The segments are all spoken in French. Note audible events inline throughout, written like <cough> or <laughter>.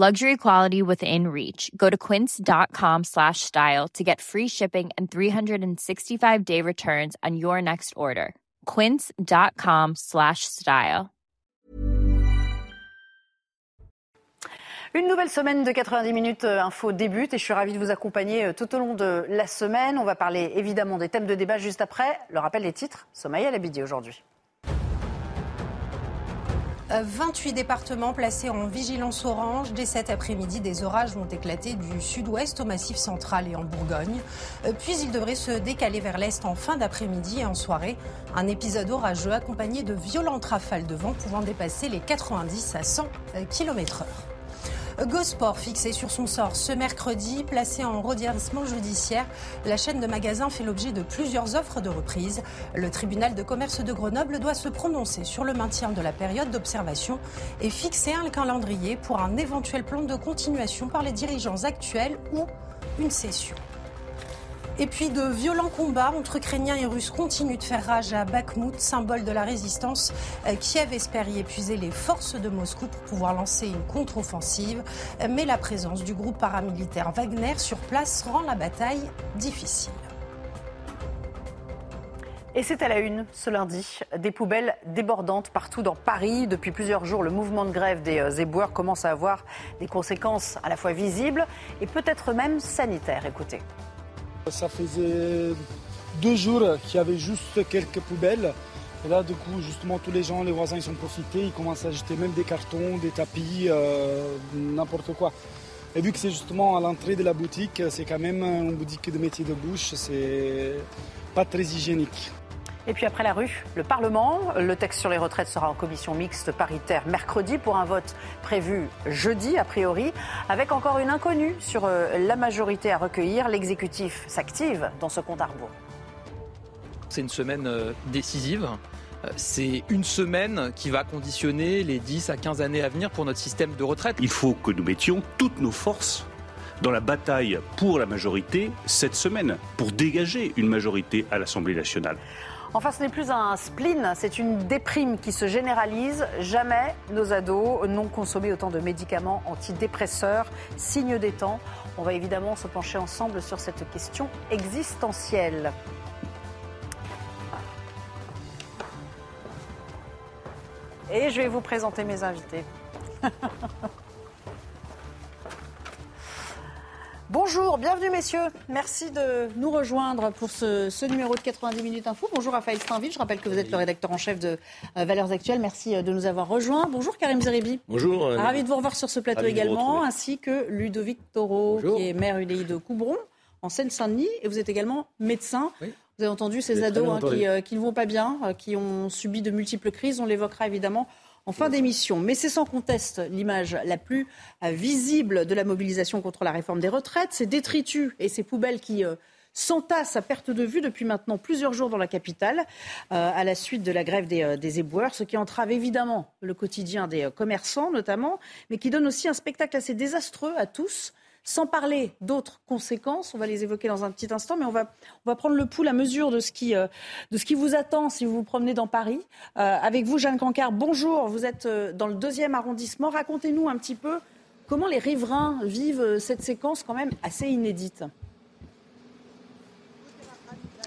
Luxury quality within reach. Go to quince.com slash style to get free shipping and 365-day returns on your next order. quince.com slash style. Une nouvelle semaine de 90 minutes euh, info débute et je suis ravie de vous accompagner euh, tout au long de la semaine. On va parler évidemment des thèmes de débat juste après. Le rappel des titres, Somaya Labidi aujourd'hui. 28 départements placés en vigilance orange. Dès cet après-midi, des orages vont éclater du sud-ouest au massif central et en Bourgogne. Euh, puis ils devraient se décaler vers l'est en fin d'après-midi et en soirée. Un épisode orageux accompagné de violentes rafales de vent pouvant dépasser les 90 à 100 km/h. Gosport fixé sur son sort ce mercredi, placé en redressement judiciaire. La chaîne de magasins fait l'objet de plusieurs offres de reprise. Le tribunal de commerce de Grenoble doit se prononcer sur le maintien de la période d'observation et fixer un calendrier pour un éventuel plan de continuation par les dirigeants actuels ou une cession. Et puis de violents combats entre Ukrainiens et Russes continuent de faire rage à Bakhmut, symbole de la résistance. Euh, Kiev espère y épuiser les forces de Moscou pour pouvoir lancer une contre-offensive. Mais la présence du groupe paramilitaire Wagner sur place rend la bataille difficile. Et c'est à la une ce lundi. Des poubelles débordantes partout dans Paris. Depuis plusieurs jours, le mouvement de grève des euh, éboueurs commence à avoir des conséquences à la fois visibles et peut-être même sanitaires. Écoutez. Ça faisait deux jours qu'il y avait juste quelques poubelles. Et là, du coup, justement, tous les gens, les voisins, ils sont profités. Ils commencent à jeter même des cartons, des tapis, euh, n'importe quoi. Et vu que c'est justement à l'entrée de la boutique, c'est quand même une boutique de métier de bouche, c'est pas très hygiénique. Et puis après la rue, le Parlement. Le texte sur les retraites sera en commission mixte paritaire mercredi pour un vote prévu jeudi, a priori, avec encore une inconnue sur euh, la majorité à recueillir. L'exécutif s'active dans ce compte à rebours. C'est une semaine euh, décisive. Euh, C'est une semaine qui va conditionner les 10 à 15 années à venir pour notre système de retraite. Il faut que nous mettions toutes nos forces dans la bataille pour la majorité cette semaine, pour dégager une majorité à l'Assemblée nationale. Enfin, ce n'est plus un spleen, c'est une déprime qui se généralise. Jamais nos ados n'ont consommé autant de médicaments antidépresseurs, signe des temps. On va évidemment se pencher ensemble sur cette question existentielle. Et je vais vous présenter mes invités. <laughs> Bonjour, bienvenue messieurs. Merci de nous rejoindre pour ce, ce, numéro de 90 minutes info. Bonjour Raphaël Steinville, je rappelle que vous êtes le rédacteur en chef de euh, Valeurs Actuelles. Merci euh, de nous avoir rejoints. Bonjour Karim Zeribi. Bonjour. Euh, Ravi de vous revoir sur ce plateau également, ainsi que Ludovic Taureau, qui est maire UDI de Coubron, en Seine-Saint-Denis, et vous êtes également médecin. Oui. Vous avez entendu ces ados hein, qui, qui, ne vont pas bien, qui ont subi de multiples crises. On l'évoquera évidemment en fin d'émission. Mais c'est sans conteste l'image la plus euh, visible de la mobilisation contre la réforme des retraites. Ces détritus et ces poubelles qui euh, s'entassent à perte de vue depuis maintenant plusieurs jours dans la capitale, euh, à la suite de la grève des, éboueurs, ce qui entrave évidemment le quotidien des commerçants notamment, mais qui donne aussi un spectacle assez désastreux à tous. Sans parler d'autres conséquences, on va les évoquer dans un petit instant, mais on va, prendre le pouls, la mesure de ce, qui, euh, de ce qui vous attend si vous vous promenez dans Paris. Euh, avec vous, Jeanne Cancard, bonjour, vous êtes euh, dans le deuxième arrondissement. Racontez-nous un petit peu comment les riverains vivent cette séquence quand même assez inédite.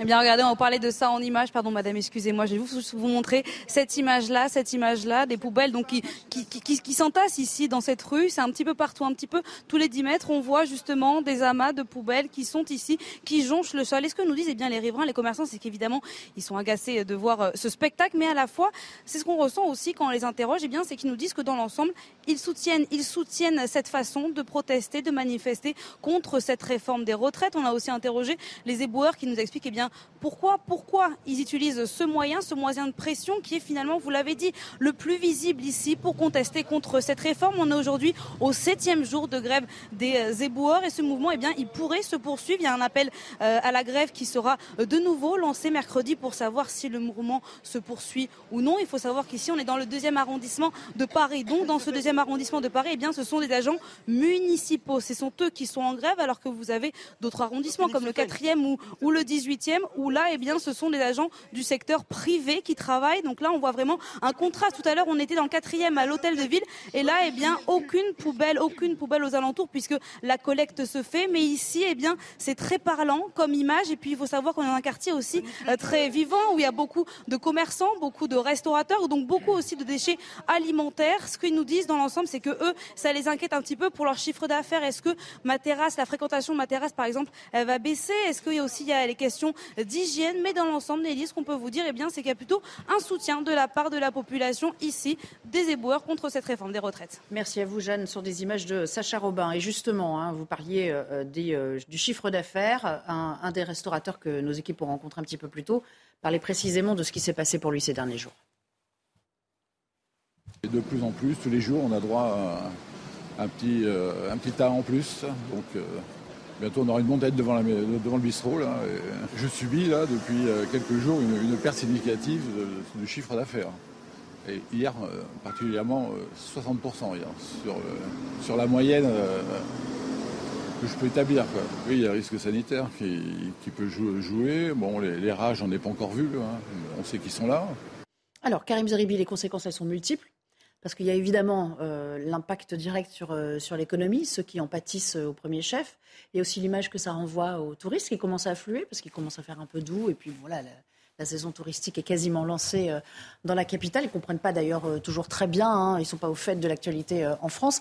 Eh bien, regardez, on va parler de ça en image. Pardon, madame, excusez-moi. Je vais vous, montrer cette image-là, cette image-là, des poubelles donc qui, qui, qui, qui s'entassent ici dans cette rue. C'est un petit peu partout, un petit peu tous les 10 mètres. On voit justement des amas de poubelles qui sont ici, qui jonchent le sol. Et ce que nous disent eh bien, les riverains, les commerçants, c'est qu'évidemment, ils sont agacés de voir euh, ce spectacle, mais à la fois, c'est ce qu'on ressent aussi quand on les interroge. Eh bien, c'est qu'ils nous disent que dans l'ensemble, ils soutiennent, ils soutiennent cette façon de protester, de manifester contre cette réforme des retraites. On a aussi interrogé les éboueurs qui nous expliquent eh bien, pourquoi, pourquoi ils utilisent ce moyen, ce moyen de pression qui est finalement, vous l'avez dit, le plus visible ici pour contester contre cette réforme? On est aujourd'hui au septième jour de grève des euh, éboueurs et ce mouvement, eh bien, il pourrait se poursuivre. Il y a un appel euh, à la grève qui sera euh, de nouveau lancé mercredi pour savoir si le mouvement se poursuit ou non. Il faut savoir qu'ici, on est dans le deuxième arrondissement de Paris. Donc, dans ce deuxième arrondissement de Paris, eh bien, ce sont des agents municipaux. Ce sont eux qui sont en grève alors que vous avez d'autres arrondissements comme le quatrième ou, ou le 18e où là, eh bien, ce sont des agents du secteur privé qui travaillent. Donc là, on voit vraiment un contraste. Tout à l'heure, on était dans le quatrième à l'hôtel de ville et là, eh bien, aucune poubelle, aucune poubelle aux alentours puisque la collecte se fait. Mais ici, eh bien, c'est très parlant comme image. Et puis, il faut savoir qu'on est dans un quartier aussi euh, très vivant où il y a beaucoup de commerçants, beaucoup de restaurateurs, donc beaucoup aussi de déchets alimentaires. Ce qu'ils nous disent dans l'ensemble, c'est que eux, ça les inquiète un petit peu pour leur chiffre d'affaires. Est-ce que ma terrasse, la fréquentation de ma terrasse, par exemple, elle va baisser? Est-ce qu'il y a aussi les questions d'hygiène Mais dans l'ensemble, Nelly, ce qu'on peut vous dire, eh bien, c'est qu'il y a plutôt un soutien de la part de la population ici des éboueurs contre cette réforme des retraites. Merci à vous, Jeanne, sur des images de Sacha Robin. Et justement, hein, vous parliez euh, euh, du chiffre d'affaires. Un, des restaurateurs que nos équipes ont rencontré un petit peu plus tôt parlait précisément de ce qui s'est passé pour lui ces derniers jours. De plus en plus, tous les jours, on a droit à un petit, euh, un petit tas en plus. Donc, Bientôt, on aura une montagne devant, devant le bistrot. Là, je subis là, depuis euh, quelques jours une, perte significative de, chiffre d'affaires. Et hier, euh, particulièrement, 60% euh, hier, sur, sur la moyenne que je peux établir. Oui, il y a un risque sanitaire qui, peut jouer. Bon, les, rages, on n'est pas encore vu. Hein. On sait qu'ils sont là. Alors, Karim Zeribi, les conséquences, elles sont multiples. Parce qu'il y a évidemment euh, l'impact direct sur, euh, sur l'économie, ceux qui en pâtissent euh, au premier chef. Il y a aussi l'image que ça renvoie aux touristes qui commencent à affluer parce qu'ils commencent à faire un peu doux. Et puis voilà, la, saison touristique est quasiment lancée dans la capitale. Ils ne comprennent pas d'ailleurs toujours très bien. Hein. ils ne sont pas au fait de l'actualité en France.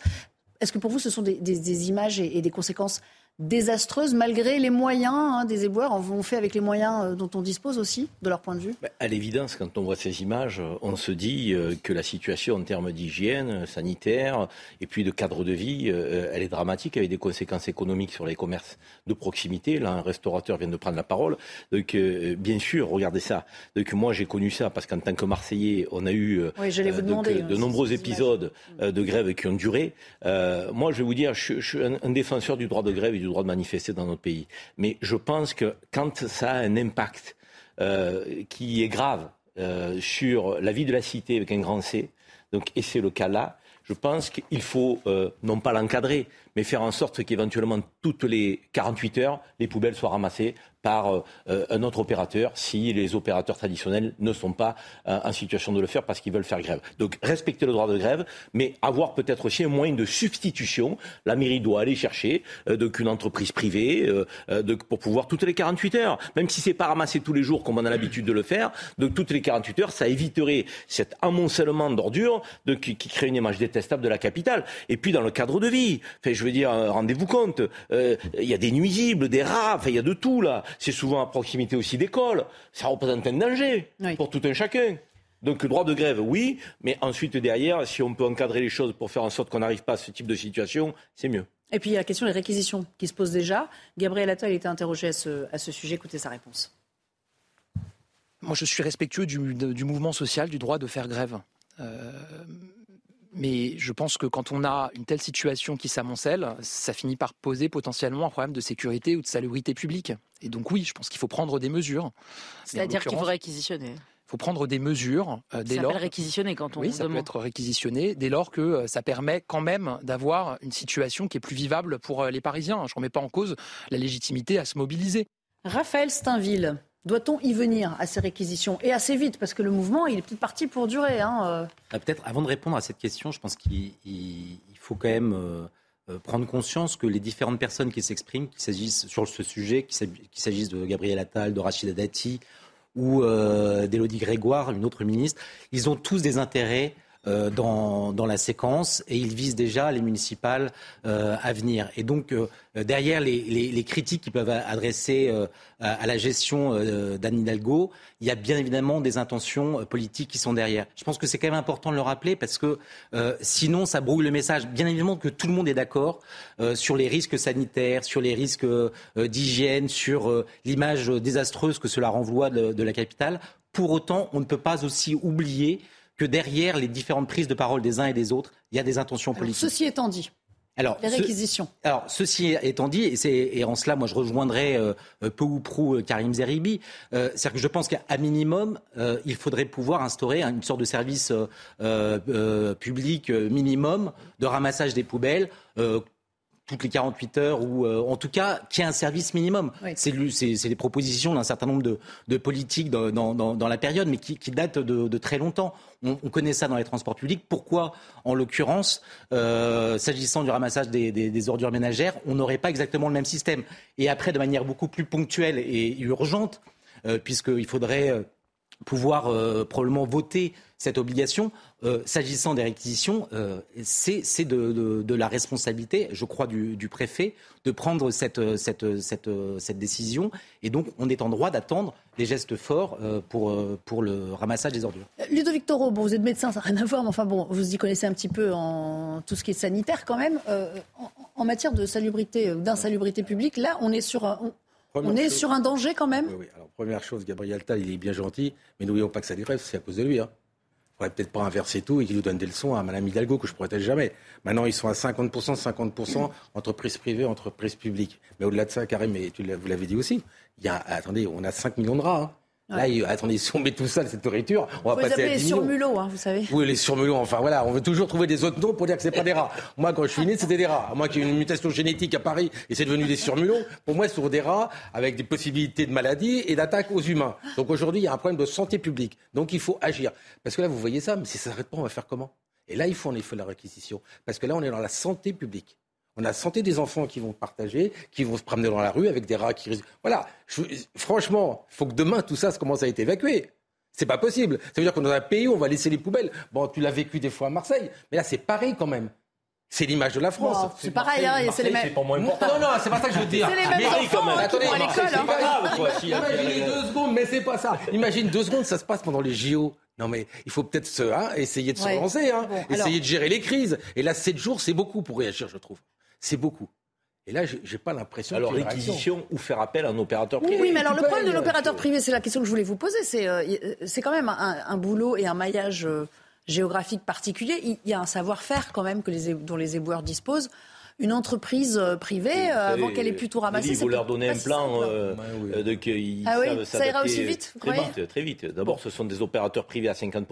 Est-ce que pour vous, ce sont des, images et, des conséquences désastreuse malgré les moyens hein, des éboueurs. On fait avec les moyens euh, dont on dispose aussi, de leur point de vue bah, À l'évidence, quand on voit ces images, on se dit euh, que la situation en termes d'hygiène sanitaire et puis de cadre de vie, euh, elle est dramatique avec des conséquences économiques sur les commerces de proximité. Là, un restaurateur vient de prendre la parole. Donc, bien sûr, regardez ça. Donc, moi, j'ai connu ça parce qu'en tant que Marseillais, on a eu de, nombreux épisodes de grève qui ont duré. moi, je vais vous dire, je, suis un, un défenseur du droit de grève et du droit de manifester dans notre pays. Mais je pense que quand ça a un impact euh, qui est grave euh, sur la vie de la cité avec un grand C, donc, et c'est le cas là, je pense qu'il faut euh, non pas l'encadrer, mais faire en sorte qu'éventuellement toutes les 48 heures, les poubelles soient ramassées par euh, euh, un autre opérateur si les opérateurs traditionnels ne sont pas euh, en situation de le faire parce qu'ils veulent faire grève. Donc respecter le droit de grève, mais avoir peut-être aussi un moyen de substitution. La mairie doit aller chercher une entreprise privée pour pouvoir toutes les 48 heures, même si c'est pas ramassé tous les jours comme on a l'habitude de le faire, toutes les 48 heures, ça éviterait cet amoncellement d'ordures qui, crée une image détestable de la capitale. Et puis dans le cadre de vie, je veux dire, rendez-vous compte, il y a des nuisibles, des rats, il y a de tout là c'est souvent à proximité aussi d'écoles. Ça représente un danger pour tout un chacun. Donc le droit de grève, oui, mais ensuite derrière, si on peut encadrer les choses pour faire en sorte qu'on n'arrive pas à ce type de situation, c'est mieux. Et puis il y a la question des réquisitions qui se pose déjà. Gabriel Attal a été interrogé à ce, à ce sujet. Écoutez sa réponse. Moi, je suis respectueux du, du mouvement social, du droit de faire grève. Euh, mais je pense que quand on a une telle situation qui s'amoncelle, ça finit par poser potentiellement un problème de sécurité ou de salubrité publique. Et donc oui, je pense qu'il faut prendre des mesures. C'est-à-dire qu'il faut réquisitionner il faut prendre des mesures euh, dès ça lors. réquisitionner quand on Oui, ça peut être réquisitionné dès lors que euh, ça permet quand même d'avoir une situation qui est plus vivable pour euh, les Parisiens. Je ne remets pas en cause la légitimité à se mobiliser. Raphaël Steinville, doit-on y venir à ces réquisitions Et assez vite, parce que le mouvement, il est peut-être parti pour durer. Hein, euh. ah, peut-être, avant de répondre à cette question, je pense qu'il faut quand même euh, euh, prendre conscience que les différentes personnes qui s'expriment, qu'il s'agisse sur ce sujet, qu'il s'agisse de Gabriel Attal, de Rachida Dati ou d'Élodie Grégoire, une autre ministre, ils ont tous des intérêts euh, dans, dans, la séquence et il vise déjà les municipales euh, à venir. Et donc, euh, derrière les, les, les, critiques qui peuvent adresser euh, à, la gestion d'Anne Hidalgo, il y a bien évidemment des intentions politiques qui sont derrière. Je pense que c'est quand même important de le rappeler parce que sinon, ça brouille le message. Bien évidemment que tout le monde est d'accord sur les risques sanitaires, sur les risques d'hygiène, sur l'image désastreuse que cela renvoie de, de la capitale. Pour autant, on ne peut pas aussi oublier que derrière les différentes prises de parole des uns et des autres, il y a des intentions politiques. ceci étant dit, alors, les réquisitions. alors, ceci étant dit, et, et, en cela, moi, je rejoindrai euh, peu ou prou euh, Karim Zeribi, euh, c'est-à-dire que je pense qu'à minimum, il faudrait pouvoir instaurer une sorte de service public minimum de ramassage des poubelles toutes les 48 heures ou en tout cas qu'il y ait un service minimum. C'est les propositions d'un certain nombre de, politiques dans, la période, mais qui, datent de, très longtemps. On, connaît ça dans les transports publics. Pourquoi, en l'occurrence, euh, s'agissant du ramassage des, ordures ménagères, on n'aurait pas exactement le même système? Et après, de manière beaucoup plus ponctuelle et urgente, euh, puisqu'il faudrait euh, pouvoir probablement voter cette obligation, s'agissant des réquisitions, c'est de, la responsabilité, je crois, du, préfet de prendre cette, cette, cette, cette, décision. Et donc, on est en droit d'attendre des gestes forts euh, pour, euh, pour le ramassage des ordures. Euh, Ludovic Toro, bon, vous êtes médecin, ça n'a rien à voir, mais enfin bon, vous y connaissez un petit peu en tout ce qui est sanitaire quand même. en, matière de salubrité, d'insalubrité publique, là, on est sur un, on, est sur un danger quand même. Oui, oui. Alors première chose, Gabriel Tal, il est bien gentil, mais n'oublions pas que ça grèves, c'est à cause de lui. Hein. Il faudrait peut-être pas inverser tout et qu'il nous donne des leçons à Mme Hidalgo que je ne protège jamais. Maintenant, ils sont à 50%, 50% entreprises privées, entreprises publiques. Mais au-delà de ça, Karim, et tu vous l'avez dit aussi, il y a, attendez, on a 5 millions de rats. Hein. Là, attendez, <laughs> si on met tout ça, cette nourriture, on va vous passer à 10 les surmulots, hein, vous savez. Oui, les surmulots, enfin voilà, on veut toujours trouver des autres noms pour dire que c'est pas des rats. Moi, quand je suis né, c'était des rats. Moi qui ai une mutation génétique à Paris et c'est devenu des surmulots, pour moi, c'est des rats avec des possibilités de maladie et d'attaque aux humains. Donc aujourd'hui, il y a un problème de santé publique. Donc il faut agir. Parce que là, vous voyez ça, mais si ça s'arrête pas, on va faire comment? Et là, il faut en effet la réquisition. Parce que là, on est dans la santé publique. On a santé des enfants qui vont partager, qui vont se promener dans la rue avec des rats qui Voilà. franchement, il faut que demain tout ça commence à être évacué. C'est pas possible. Ça veut dire qu'on est dans un pays où on va laisser les poubelles. Bon, tu l'as vécu des fois à Marseille, mais là c'est pareil quand même. C'est l'image de la France. c'est pareil, hein, c'est les mêmes. C'est pas moins important. Non, non, c'est pas ça que je veux dire. C'est les mêmes enfants hein, qui vont à l'école. C'est pas grave, quoi. Imaginez deux secondes, mais c'est pas ça. Imagine deux secondes, ça se passe pendant les JO. Non, mais il faut peut-être se, hein, essayer de se relancer, hein, essayer de gérer les crises. Et là, sept jours, c'est beaucoup pour réagir, je trouve c'est beaucoup. Et là, je n'ai pas l'impression. Alors, réquisition ou faire appel à un opérateur privé. Oui, mais alors le problème de l'opérateur privé, c'est la question que je voulais vous poser. C'est euh, c'est quand même un, boulot et un maillage euh, géographique particulier. Il y a un savoir-faire quand même que les, dont les éboueurs disposent une entreprise euh, privée avant qu'elle ait pu tout ramasser. Il faut leur donner un plan euh, de qu'ils ah oui, ça ira aussi vite, très vite, très vite. D'abord, ce sont des opérateurs privés à 50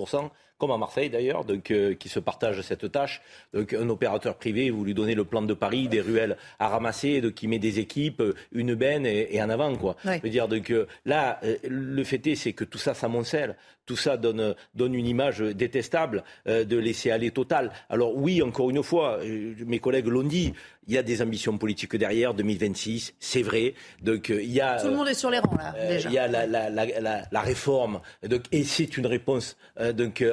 comme à Marseille d'ailleurs, donc euh, qui se partagent cette tâche. Donc un opérateur privé, vous lui donnez le plan de Paris, des ruelles à ramasser, donc qui met des équipes, une benne et, en avant quoi. Je veux dire donc là, le fait est, c'est que tout ça s'amoncelle, tout ça donne donne une image détestable de laisser aller total. Alors oui, encore une fois, mes collègues l'ont dit, il y a des ambitions politiques derrière, 2026, c'est vrai. Donc il y a tout le monde est sur les rangs là. Déjà. Il y a la, la, la, la réforme, donc, et c'est une réponse donc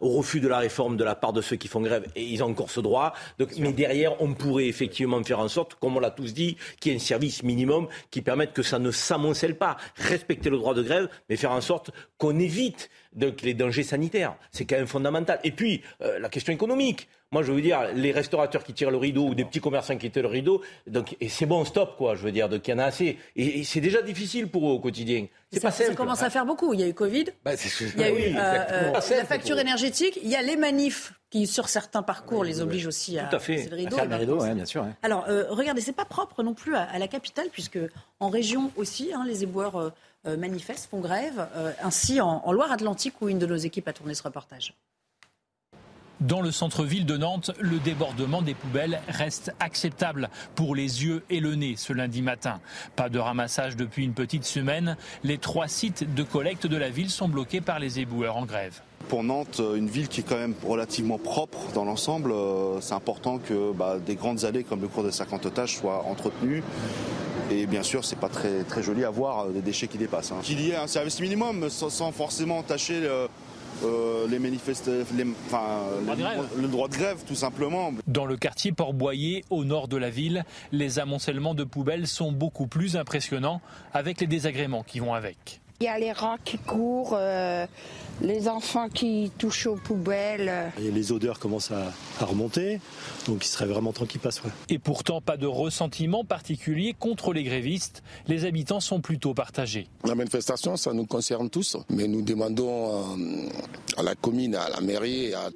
au refus de la réforme de la part de ceux qui font grève, et ils ont encore ce droit. Donc, mais derrière, on pourrait effectivement faire en sorte, comme on l'a tous dit, qu'il y ait un service minimum qui permette que ça ne s'amoncelle pas. Respecter le droit de grève, mais faire en sorte qu'on évite donc, les dangers sanitaires. C'est quand même fondamental. Et puis, euh, la question économique. Moi, je veux dire, les restaurateurs qui tirent le rideau ou des petits commerçants qui tirent le rideau, donc, et c'est bon, stop, quoi. Je veux dire, donc il y en a assez. Et, c'est déjà difficile pour eux au quotidien. C'est pas simple. Ça commence à faire beaucoup. Il y a eu Covid. Bah, il y a eu euh, euh, la facture énergétique. Il y a les manifs qui, sur certains parcours, les obligent aussi à, Tout à fait. le rideau. le rideau bien sûr. Alors, euh, regardez, c'est pas propre non plus à, la capitale, puisque en région aussi, hein, les éboueurs manifestent, font grève. ainsi, en Loire-Atlantique, où une de nos équipes a tourné ce reportage. Dans le centre-ville de Nantes, le débordement des poubelles reste acceptable pour les yeux et le nez ce lundi matin. Pas de ramassage depuis une petite semaine. Les trois sites de collecte de la ville sont bloqués par les éboueurs en grève. Pour Nantes, une ville qui est quand même relativement propre dans l'ensemble, euh, c'est important que bah, des grandes allées comme le cours des 50 tâches soient entretenues. Et bien sûr, c'est pas très, très joli à voir euh, des déchets qui dépassent. Hein. Qu'il y ait un service minimum sans, forcément tâcher les manifestes, le droit de grève tout simplement. Dans le quartier Port-Boyer, au nord de la ville, les amoncellements de poubelles sont beaucoup plus impressionnants avec les désagréments qui vont avec. Il y a les rats qui courent, euh, les enfants qui touchent aux poubelles. Et les odeurs commencent à, remonter, donc il serait vraiment temps qu'ils passent. Et pourtant, pas de ressentiment particulier contre les grévistes. Les habitants sont plutôt partagés. La manifestation, ça nous concerne tous, mais nous demandons euh, à la commune, à la mairie, à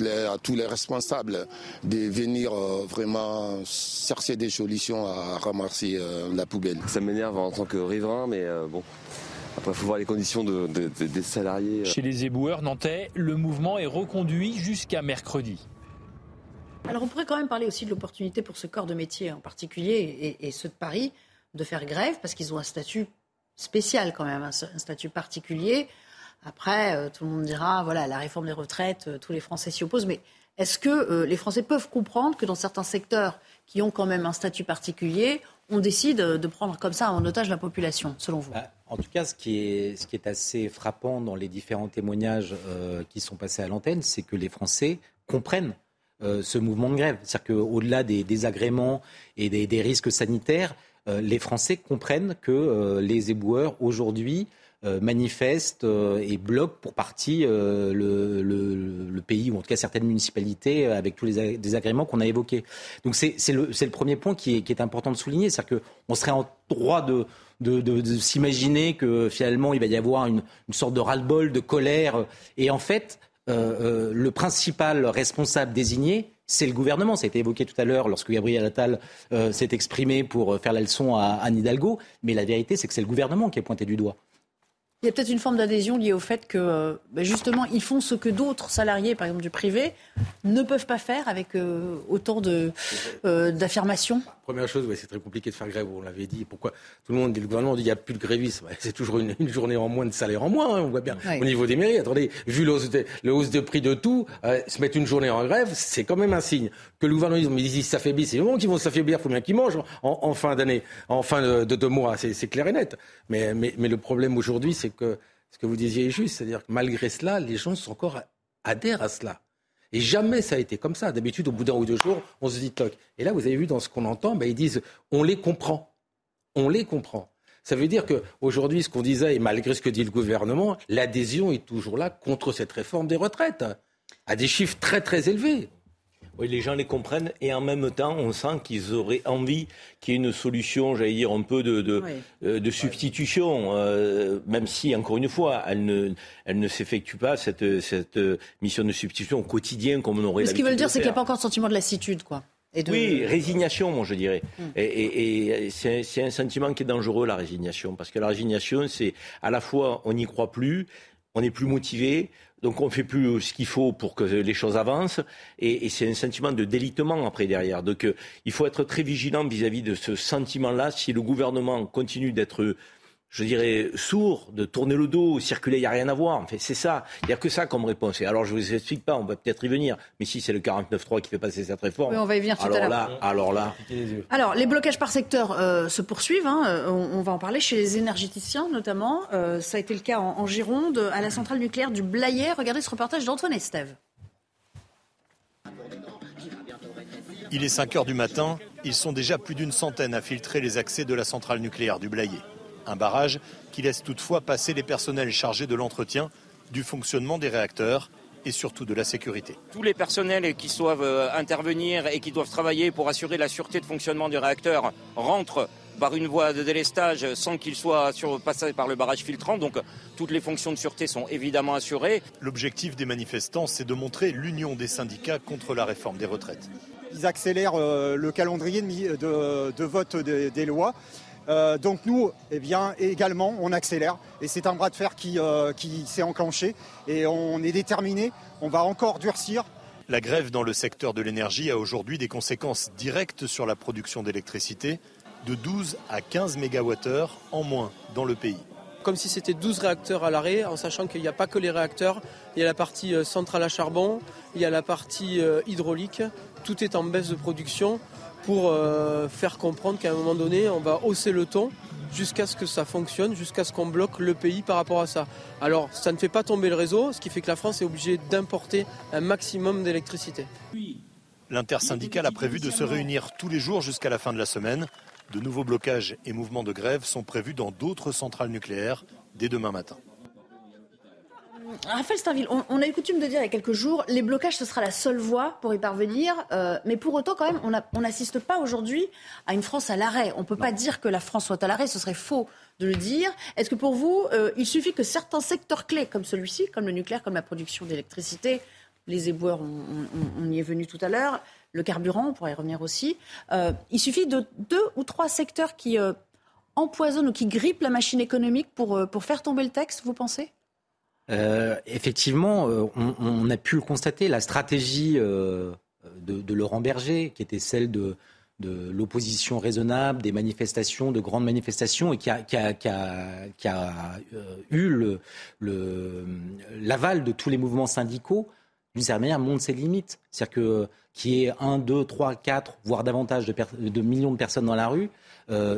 à tous les responsables de venir euh, vraiment chercher des solutions à ramasser la poubelle. Ça m'énerve en tant que riverain, mais bon, après, il faut voir les conditions des salariés. Chez les éboueurs nantais, le mouvement est reconduit jusqu'à mercredi. Alors on pourrait quand même parler aussi de l'opportunité pour ce corps de métier en particulier et, ceux de Paris de faire grève parce qu'ils ont un statut spécial quand même, un, statut particulier. Après, euh, tout le monde dira, voilà, la réforme des retraites, euh, tous les Français s'y opposent, mais est-ce que euh, les Français peuvent comprendre que dans certains secteurs qui ont quand même un statut particulier, on décide de prendre comme ça en otage la population, selon vous bah, En tout cas, ce qui, est, assez frappant dans les différents témoignages euh, qui sont passés à l'antenne, c'est que les Français comprennent euh, ce mouvement de grève. C'est-à-dire qu'au-delà des désagréments et des, risques sanitaires, euh, les Français comprennent que les éboueurs, aujourd'hui, manifestent euh, et bloquent pour partie euh, le, pays, ou en tout cas certaines municipalités, avec tous les désagréments qu'on a évoqués. Donc c'est le, premier point qui est, important de souligner, c'est-à-dire qu'on serait en droit de, de, s'imaginer que finalement il va y avoir une, sorte de ras-le-bol, de colère. Et en fait, le principal responsable désigné, c'est le gouvernement. Ça a été évoqué tout à l'heure lorsque Gabriel Attal s'est exprimé pour faire la leçon à Anne Hidalgo. Mais la vérité, c'est que c'est le gouvernement qui est pointé du doigt. Il y a peut-être une forme d'adhésion liée au fait que, euh, ben justement, ils font ce que d'autres salariés, par exemple du privé, ne peuvent pas faire avec euh, autant de, euh, d'affirmations Première chose, c'est très compliqué de faire grève, on l'avait dit. Pourquoi Tout le monde dit, le gouvernement dit, il n'y a plus de grévistes. c'est toujours une, journée en moins de salaire en moins, hein, on voit bien. Au niveau des mairies, attendez, vu le hausse de, le hausse de prix de tout, se mettre une journée en grève, c'est quand même un signe. Que le gouvernement dise, mais s'affaiblit, c'est le moment qu'ils vont s'affaiblir, il faut bien qu'ils mangent en, fin d'année, en fin de, deux mois, c'est clair et net. Mais, mais, mais le problème aujourd'hui, c'est que ce que vous disiez est juste, c'est-à-dire que malgré cela, les gens sont encore adhèrent à cela. Et jamais ça a été comme ça. D'habitude, au bout d'un ou deux jours, on se dit toc. Et là, vous avez vu dans ce qu'on entend, ben, ils disent on les comprend. On les comprend. Ça veut dire qu'aujourd'hui, ce qu'on disait, et malgré ce que dit le gouvernement, l'adhésion est toujours là contre cette réforme des retraites, à des chiffres très très élevés. Oui, les gens les comprennent et en même temps, on sent qu'ils auraient envie qu'il y ait une solution, j'allais dire, un peu de, de, euh, substitution, euh, même si, encore une fois, elle ne, elle ne s'effectue pas, cette, cette mission de substitution au quotidien comme on aurait Mais ce qu'ils veulent dire, c'est qu'il n'y a pas encore de sentiment de lassitude, quoi. Oui, résignation, moi je dirais. Et, et c'est un sentiment qui est dangereux, la résignation. Parce que la résignation, c'est à la fois on n'y croit plus, on n'est plus motivé, donc on fait plus ce qu'il faut pour que les choses avancent. Et, c'est un sentiment de délitement après derrière. Donc euh, il faut être très vigilant vis-à-vis -vis de ce sentiment-là. Si le gouvernement continue d'être je dirais, sourd, de tourner le dos, circuler, il n'y a rien à voir. En fait, c'est ça. Il n'y a que ça comme réponse. Et alors, je ne vous explique pas, on va peut-être y venir. Mais si c'est le 49.3 qui fait passer cette réforme. on va y venir tout alors à là, alors là. Alors, les blocages par secteur euh, se poursuivent. Hein. Euh, on, va en parler chez les énergéticiens, notamment. Euh, ça a été le cas en, Gironde, à la centrale nucléaire du Blayet. Regardez ce reportage d'Antoine Estève. Il est 5 heures du matin. Ils sont déjà plus d'une centaine à filtrer les accès de la centrale nucléaire du Blayet. Un barrage qui laisse toutefois passer les personnels chargés de l'entretien, du fonctionnement des réacteurs et surtout de la sécurité. Tous les personnels qui doivent euh, intervenir et qui doivent travailler pour assurer la sûreté de fonctionnement du réacteur rentrent par une voie de délestage sans qu'ils soient passés par le barrage filtrant. Donc toutes les fonctions de sûreté sont évidemment assurées. L'objectif des manifestants, c'est de montrer l'union des syndicats contre la réforme des retraites. Ils accélèrent euh, le calendrier de, vote des lois. Euh, donc nous, eh bien, également, on accélère. Et c'est un bras de fer qui, euh, qui s'est enclenché. Et on est déterminé. On va encore durcir. La grève dans le secteur de l'énergie a aujourd'hui des conséquences directes sur la production d'électricité de 12 à 15 MWh en moins dans le pays. Comme si c'était 12 réacteurs à l'arrêt, en sachant qu'il n'y a pas que les réacteurs, il y a la partie euh, centrale à charbon, il y a la partie hydraulique, tout est en baisse de production pour euh, faire comprendre qu'à un moment donné, on va hausser le ton jusqu'à ce que ça fonctionne, jusqu'à ce qu'on bloque le pays par rapport à ça. Alors, ça ne fait pas tomber le réseau, ce qui fait que la France est obligée d'importer un maximum d'électricité. L'intersyndicale a prévu de se réunir tous les jours jusqu'à la fin de la semaine. De nouveaux blocages et mouvements de grève sont prévus dans d'autres centrales nucléaires dès demain matin. Raphaël Stainville, on, a eu coutume de dire il y a quelques jours, les blocages, ce sera la seule voie pour y parvenir. Euh, mais pour autant, quand même, on n'assiste pas aujourd'hui à une France à l'arrêt. On ne peut pas dire que la France soit à l'arrêt, ce serait faux de le dire. Est-ce que pour vous, euh, il suffit que certains secteurs clés, comme celui-ci, comme le nucléaire, comme la production d'électricité, les éboueurs, on, y est venu tout à l'heure, le carburant, on pourrait y revenir aussi, euh, il suffit de deux ou trois secteurs qui empoisonnent ou qui grippent la machine économique pour, pour faire tomber le texte, vous pensez? Euh, effectivement, euh, on, a pu le constater, la stratégie euh, de, Laurent Berger, qui était celle de, l'opposition raisonnable, des manifestations, de grandes manifestations, et qui a, eu l'aval de tous les mouvements syndicaux, d'une certaine manière, montre ses limites. C'est-à-dire que qu'il y ait 1, 2, 3, 4, voire davantage de, millions de personnes dans la rue,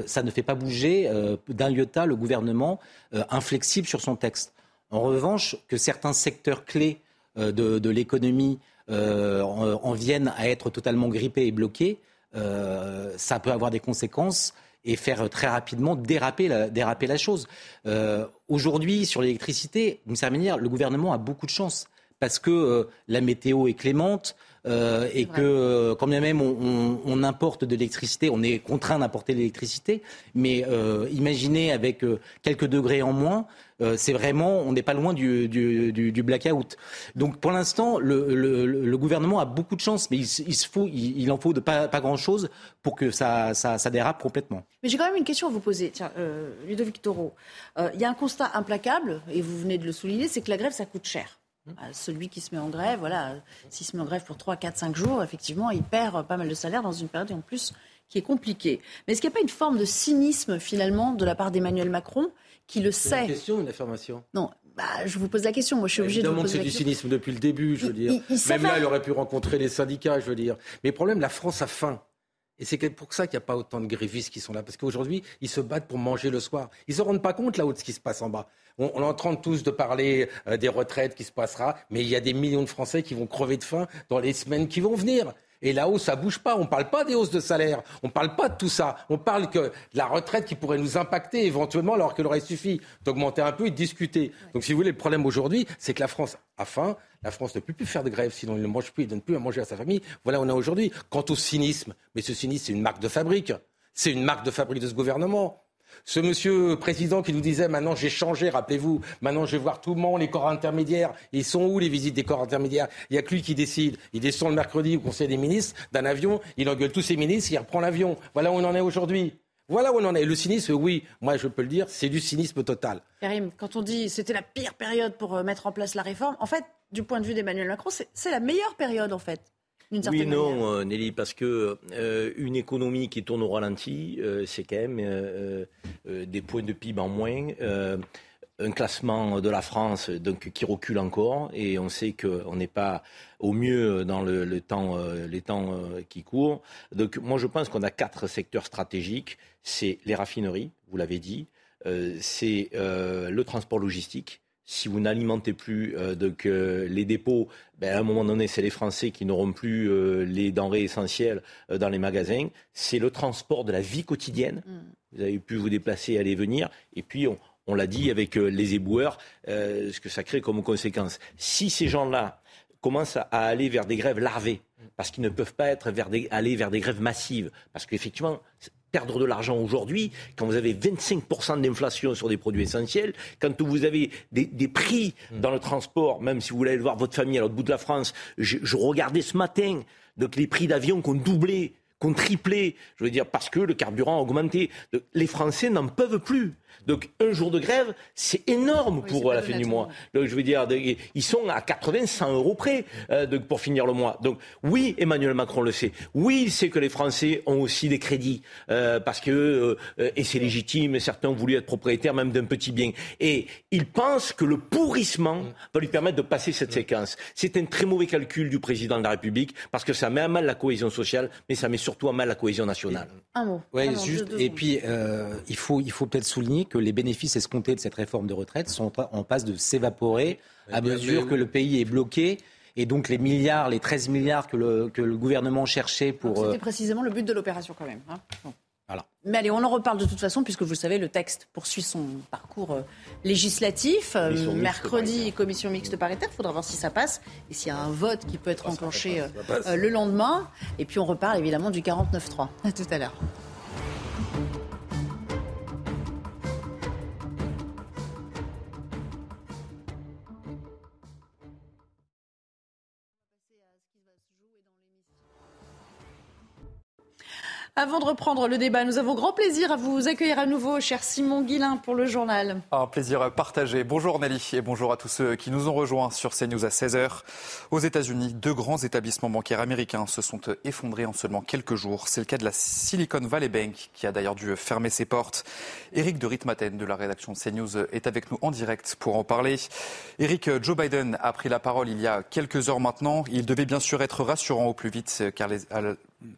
ça ne fait pas bouger d'un iota le gouvernement inflexible sur son texte. En revanche, que certains secteurs clés euh, de, l'économie euh, en, viennent à être totalement grippés et bloqués, euh, ça peut avoir des conséquences et faire très rapidement déraper la, déraper la chose. Aujourd'hui, sur l'électricité, d'une certaine manière, le gouvernement a beaucoup de chance parce que la météo est clémente, euh, et que euh, quand bien même on, importe de l'électricité, on est contraint d'importer de l'électricité, mais euh, imaginez avec quelques degrés en moins, c'est vraiment, on n'est pas loin du, du, blackout. Donc pour l'instant, le, gouvernement a beaucoup de chance, mais il, il faut, il, en faut de pas, pas grand-chose pour que ça, ça, ça, dérape complètement. Mais j'ai quand même une question à vous poser. Tiens, Ludovic Toro, il y a un constat implacable, et vous venez de le souligner, c'est que la grève, ça coûte cher. Euh, celui qui se met en grève, voilà, s'il se met en grève pour 3, 4, 5 jours, effectivement, il perd pas mal de salaire dans une période en plus qui est compliquée. Mais est-ce qu'il n'y a pas une forme de cynisme finalement de la part d'Emmanuel Macron qui le sait une question, une affirmation Non, bah, je vous pose la question. Moi, je suis obligé de vous poser c'est du cynisme depuis le début, je veux dire. Même là, il aurait pu rencontrer les syndicats, je veux dire. Mais le problème, la France a faim. Et c'est pour ça qu'il n'y a pas autant de grévistes qui sont là. Parce qu'aujourd'hui, ils se battent pour manger le soir. Ils ne se rendent pas compte là-haut de ce qui se passe en bas. On, on est en train tous de parler euh, des retraites qui se passera, mais il y a des millions de Français qui vont crever de faim dans les semaines qui vont venir. Et là-haut, ça bouge pas. On ne parle pas des hausses de salaire. On ne parle pas de tout ça. On parle que de la retraite qui pourrait nous impacter éventuellement, alors qu'il aurait suffi d'augmenter un peu et de discuter. Donc, si vous voulez, le problème aujourd'hui, c'est que la France a faim. La France ne peut plus faire de grève, sinon il ne mange plus, il ne donne plus à manger à sa famille. Voilà où on est aujourd'hui. Quant au cynisme, mais ce cynisme, c'est une marque de fabrique. C'est une marque de fabrique de ce gouvernement. Ce monsieur président qui nous disait maintenant j'ai changé, rappelez-vous, maintenant je vais voir tout le monde, les corps intermédiaires. Ils sont où les visites des corps intermédiaires? Il n'y a que lui qui décide. Il descend le mercredi au Conseil des ministres d'un avion, il engueule tous ses ministres, il reprend l'avion. Voilà où on en est aujourd'hui. Voilà où on en est. Le cynisme, oui, moi je peux le dire, c'est du cynisme total. Karim, quand on dit c'était la pire période pour euh, mettre en place la réforme, en fait, du point de vue d'Emmanuel Macron, c'est la meilleure période en fait. Oui, non, euh, Nelly, parce que euh, une économie qui tourne au ralenti, euh, c'est quand même des points de PIB en moins, un classement de la France donc, qui recule encore, et on sait qu'on n'est pas au mieux dans le, temps, les temps qui courent. Donc, moi, je pense qu'on a quatre secteurs stratégiques. C'est les raffineries, vous l'avez dit, c'est le transport logistique si vous n'alimentez plus euh, donc, euh, les dépôts, ben, à un moment donné, c'est les Français qui n'auront plus euh, les denrées essentielles dans les magasins. C'est le transport de la vie quotidienne. Mm. Vous avez pu vous déplacer, aller venir. Et puis, on, l'a dit avec les éboueurs, ce que ça crée comme conséquence. Si ces gens-là commencent à aller vers des grèves larvées, parce qu'ils ne peuvent pas être vers aller vers des grèves massives, parce qu'effectivement, perdre de l'argent aujourd'hui, quand vous avez 25% d'inflation sur des produits essentiels, quand vous avez des, prix mm. dans le transport, même si vous voulez aller voir votre famille à l'autre bout de la France, je, regardais ce matin, donc les prix d'avion qui ont doublé, qui ont triplé, je veux dire, parce que le carburant a augmenté. Les Français n'en peuvent plus. Donc un jour de grève, c'est énorme pour la fin du mois. Donc je veux dire, ils sont à 80, 100 euros près euh, pour finir le mois. Donc oui, Emmanuel Macron le sait. Oui, il sait que les Français ont aussi des crédits euh, parce que euh, et c'est légitime. Certains ont voulu être propriétaires même d'un petit bien. Et il pense que le pourrissement va lui permettre de passer cette séquence. C'est un très mauvais calcul du président de la République parce que ça met à mal la cohésion sociale, mais ça met surtout à mal la cohésion nationale. Un mot. Ouais, juste. et puis il faut il faut peut-être souligner que les bénéfices escomptés de cette réforme de retraite sont en passe de s'évaporer à mesure que le pays est bloqué. Et donc les milliards, les 13 milliards que le, que le gouvernement cherchait pour... C'était euh, précisément le but de l'opération quand même. Hein. Voilà. Mais allez, on en reparle de toute façon, puisque vous le savez, le texte poursuit son parcours euh, législatif. Euh, mercredi, commission mixte paritaire. Il faudra voir si ça passe et s'il y a un vote qui peut être enclenché le lendemain. Et puis on reparle évidemment du 49-3. À tout à l'heure. Avant de reprendre le débat, nous avons grand plaisir à vous accueillir à nouveau, cher Simon Guillain, pour le journal. Un plaisir partagé. Bonjour Nelly et bonjour à tous ceux qui nous ont rejoints sur CNews à 16h. Aux États-Unis, deux grands établissements bancaires américains se sont effondrés en seulement quelques jours. C'est le cas de la Silicon Valley Bank qui a d'ailleurs dû fermer ses portes. Éric de Ritmaten de la rédaction de CNews est avec nous en direct pour en parler. Éric, Joe Biden a pris la parole il y a quelques heures maintenant. Il devait bien sûr être rassurant au plus vite car les,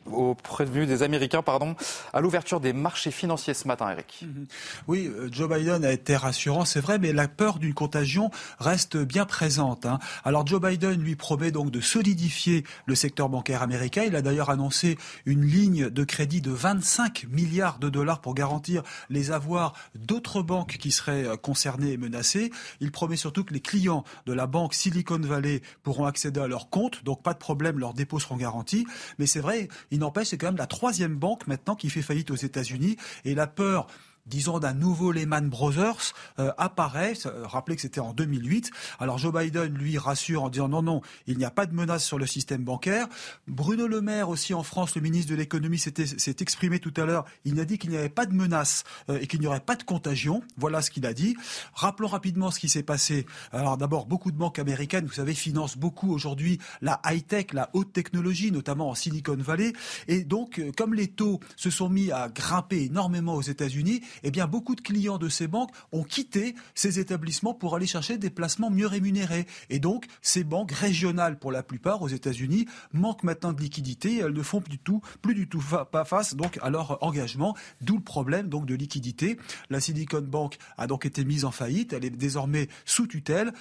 au prévenu des Américains pardon, à l'ouverture des marchés financiers ce matin, Eric. Mhm. Oui, euh, Joe Biden a été rassurant, c'est vrai, mais la peur d'une contagion reste bien présente. Hein. Alors Joe Biden lui promet donc de solidifier le secteur bancaire américain. Il a d'ailleurs annoncé une ligne de crédit de 25 milliards de dollars pour garantir les avoirs d'autres banques qui seraient euh, concernées et menacées. Il promet surtout que les clients de la banque Silicon Valley pourront accéder à leurs comptes, donc pas de problème, leurs dépôts seront garantis. Mais c'est vrai, il n'empêche, c'est quand même la troisième banque maintenant qui fait faillite aux États-Unis. Et la peur disons, d'un nouveau Lehman Brothers euh, apparaît. Rappelez que c'était en 2008. Alors Joe Biden, lui, rassure en disant non, non, il n'y a pas de menace sur le système bancaire. Bruno Le Maire, aussi en France, le ministre de l'économie, s'est exprimé tout à l'heure. Il a dit qu'il n'y avait pas de menace euh, et qu'il n'y aurait pas de contagion. Voilà ce qu'il a dit. Rappelons rapidement ce qui s'est passé. Alors d'abord, beaucoup de banques américaines, vous savez, financent beaucoup aujourd'hui la high-tech, la haute technologie, notamment en Silicon Valley. Et donc, euh, comme les taux se sont mis à grimper énormément aux États-Unis, eh bien, beaucoup de clients de ces banques ont quitté ces établissements pour aller chercher des placements mieux rémunérés. Et donc, ces banques régionales, pour la plupart aux États-Unis, manquent maintenant de liquidité. elles ne font plus du tout, pas face à leur engagement. D'où le problème donc de liquidité. La Silicon Bank a donc été mise en faillite. Elle est désormais sous tutelle.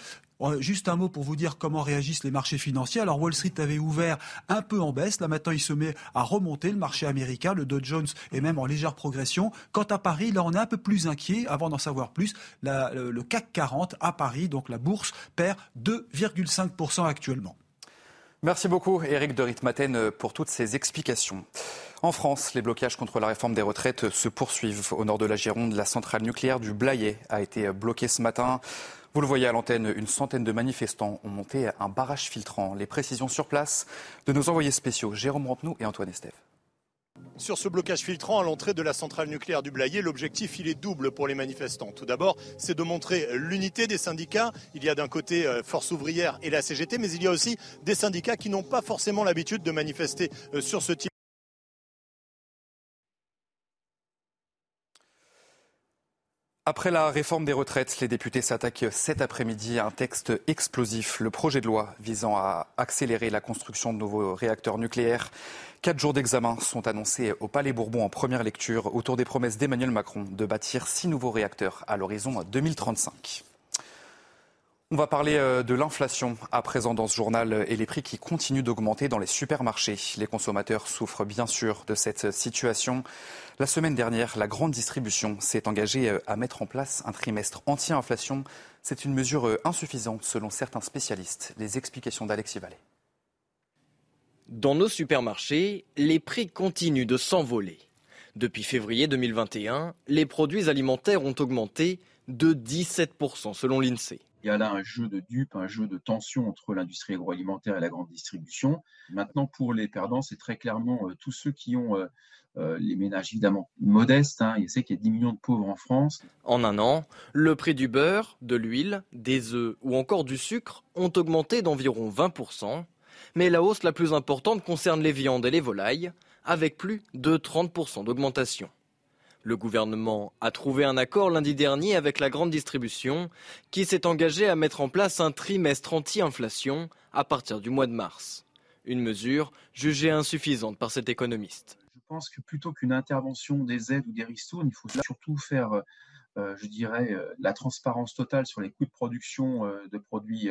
Juste un mot pour vous dire comment réagissent les marchés financiers. Alors Wall Street avait ouvert un peu en baisse. Là maintenant, il se met à remonter. Le marché américain, le Dow Jones est même en légère progression. Quant à Paris, là on est un peu plus inquiet. Avant d'en savoir plus, le, CAC 40 à Paris, donc la bourse, perd 2,5% actuellement. Merci beaucoup Eric de Ritmaten pour toutes ces explications. En France, les blocages contre la réforme des retraites se poursuivent. Au nord de la Gironde, la centrale nucléaire du Blayet a été bloquée ce matin. Vous le voyez à l'antenne, une centaine de manifestants ont monté un barrage filtrant. Les précisions sur place de nos envoyés spéciaux Jérôme Rampenou et Antoine Estève. Sur ce blocage filtrant à l'entrée de la centrale nucléaire du Blayet, l'objectif est double pour les manifestants. Tout d'abord, c'est de montrer l'unité des syndicats. Il y a d'un côté euh, Force ouvrière et la CGT, mais il y a aussi des syndicats qui n'ont pas forcément l'habitude de manifester euh, sur ce type Après la réforme des retraites, les députés s'attaquent cet après-midi à un texte explosif, le projet de loi visant à accélérer la construction de nouveaux réacteurs nucléaires. Quatre jours d'examen sont annoncés au Palais Bourbon en première lecture autour des promesses d'Emmanuel Macron de bâtir six nouveaux réacteurs à l'horizon 2035. On va parler euh, de l'inflation à présent dans ce journal et les prix qui continuent d'augmenter dans les supermarchés. Les consommateurs souffrent bien sûr de cette situation. La semaine dernière, la grande distribution s'est engagée euh, à mettre en place un trimestre anti-inflation. C'est une mesure euh, insuffisante selon certains spécialistes. Les explications d'Alexis Vallée. Dans nos supermarchés, les prix continuent de s'envoler. Depuis février 2021, les produits alimentaires ont augmenté de 17% selon l'INSEE. Il y a là un jeu de dupes, un jeu de tension entre l'industrie agroalimentaire et la grande distribution. Maintenant, pour les perdants, c'est très clairement euh, tous ceux qui ont euh, les ménages évidemment modestes. Hein. Il sait qu'il y a 10 millions de pauvres en France. En un an, le prix du beurre, de l'huile, des œufs ou encore du sucre ont augmenté d'environ 20%. Mais la hausse la plus importante concerne les viandes et les volailles, avec plus de 30% d'augmentation. Le gouvernement a trouvé un accord lundi dernier avec la grande distribution qui s'est engagée à mettre en place un trimestre anti-inflation à partir du mois de mars. Une mesure jugée insuffisante par cet économiste. Je pense que plutôt qu'une intervention des aides ou des ristournes, il faut surtout faire, euh, je dirais, euh, la transparence totale sur les coûts de production euh, de produits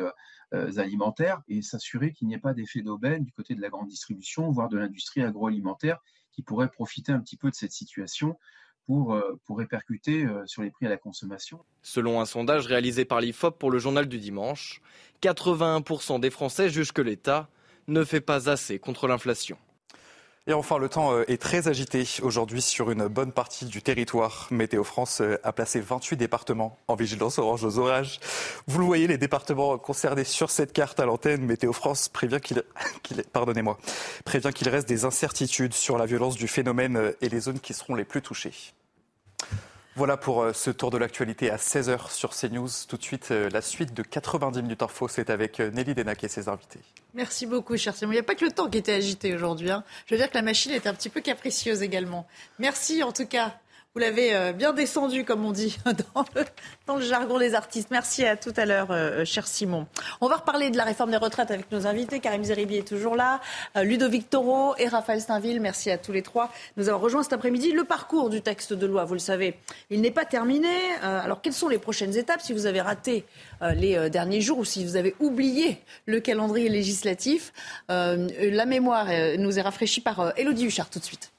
alimentaires et s'assurer qu'il n'y ait pas d'effet d'aubaine du côté de la grande distribution, voire de l'industrie agroalimentaire qui pourrait profiter un petit peu de cette situation pour, euh, pour répercuter euh, sur les prix à la consommation. Selon un sondage réalisé par l'IFOP pour le journal du dimanche, 81% des Français jugent que l'État ne fait pas assez contre l'inflation. Et enfin, le temps euh, est très agité aujourd'hui sur une bonne partie du territoire. Météo France a placé 28 départements en vigilance orange aux orages. Vous le voyez, les départements concernés sur cette carte à l'antenne, Météo France prévient qu'il <laughs> pardonnez-moi, prévient qu'il reste des incertitudes sur la violence du phénomène et les zones qui seront les plus touchées. Voilà pour euh, ce tour de l'actualité à 16h sur CNews. Tout de suite, euh, la suite de 90 minutes info, c'est avec euh, Nelly Denac et ses invités. Merci beaucoup, cher Simon. Il n'y a pas que le temps qui était agité aujourd'hui. Hein. Je veux dire que la machine est un petit peu capricieuse également. Merci en tout cas. Vous l'avez euh, bien descendu, comme on dit <laughs> dans le, jargon des artistes. Merci à tout à l'heure, euh, cher Simon. On va reparler de la réforme des retraites avec nos invités. Karim Zeribi est toujours là, euh, Ludovic Toro et Raphaël Steinville. Merci à tous les trois. Nous avons rejoint cet après-midi le parcours du texte de loi. Vous le savez, il n'est pas terminé. alors, quelles sont les prochaines étapes si vous avez raté les derniers jours ou si vous avez oublié le calendrier législatif? La mémoire nous est rafraîchie par Elodie Huchard tout de suite.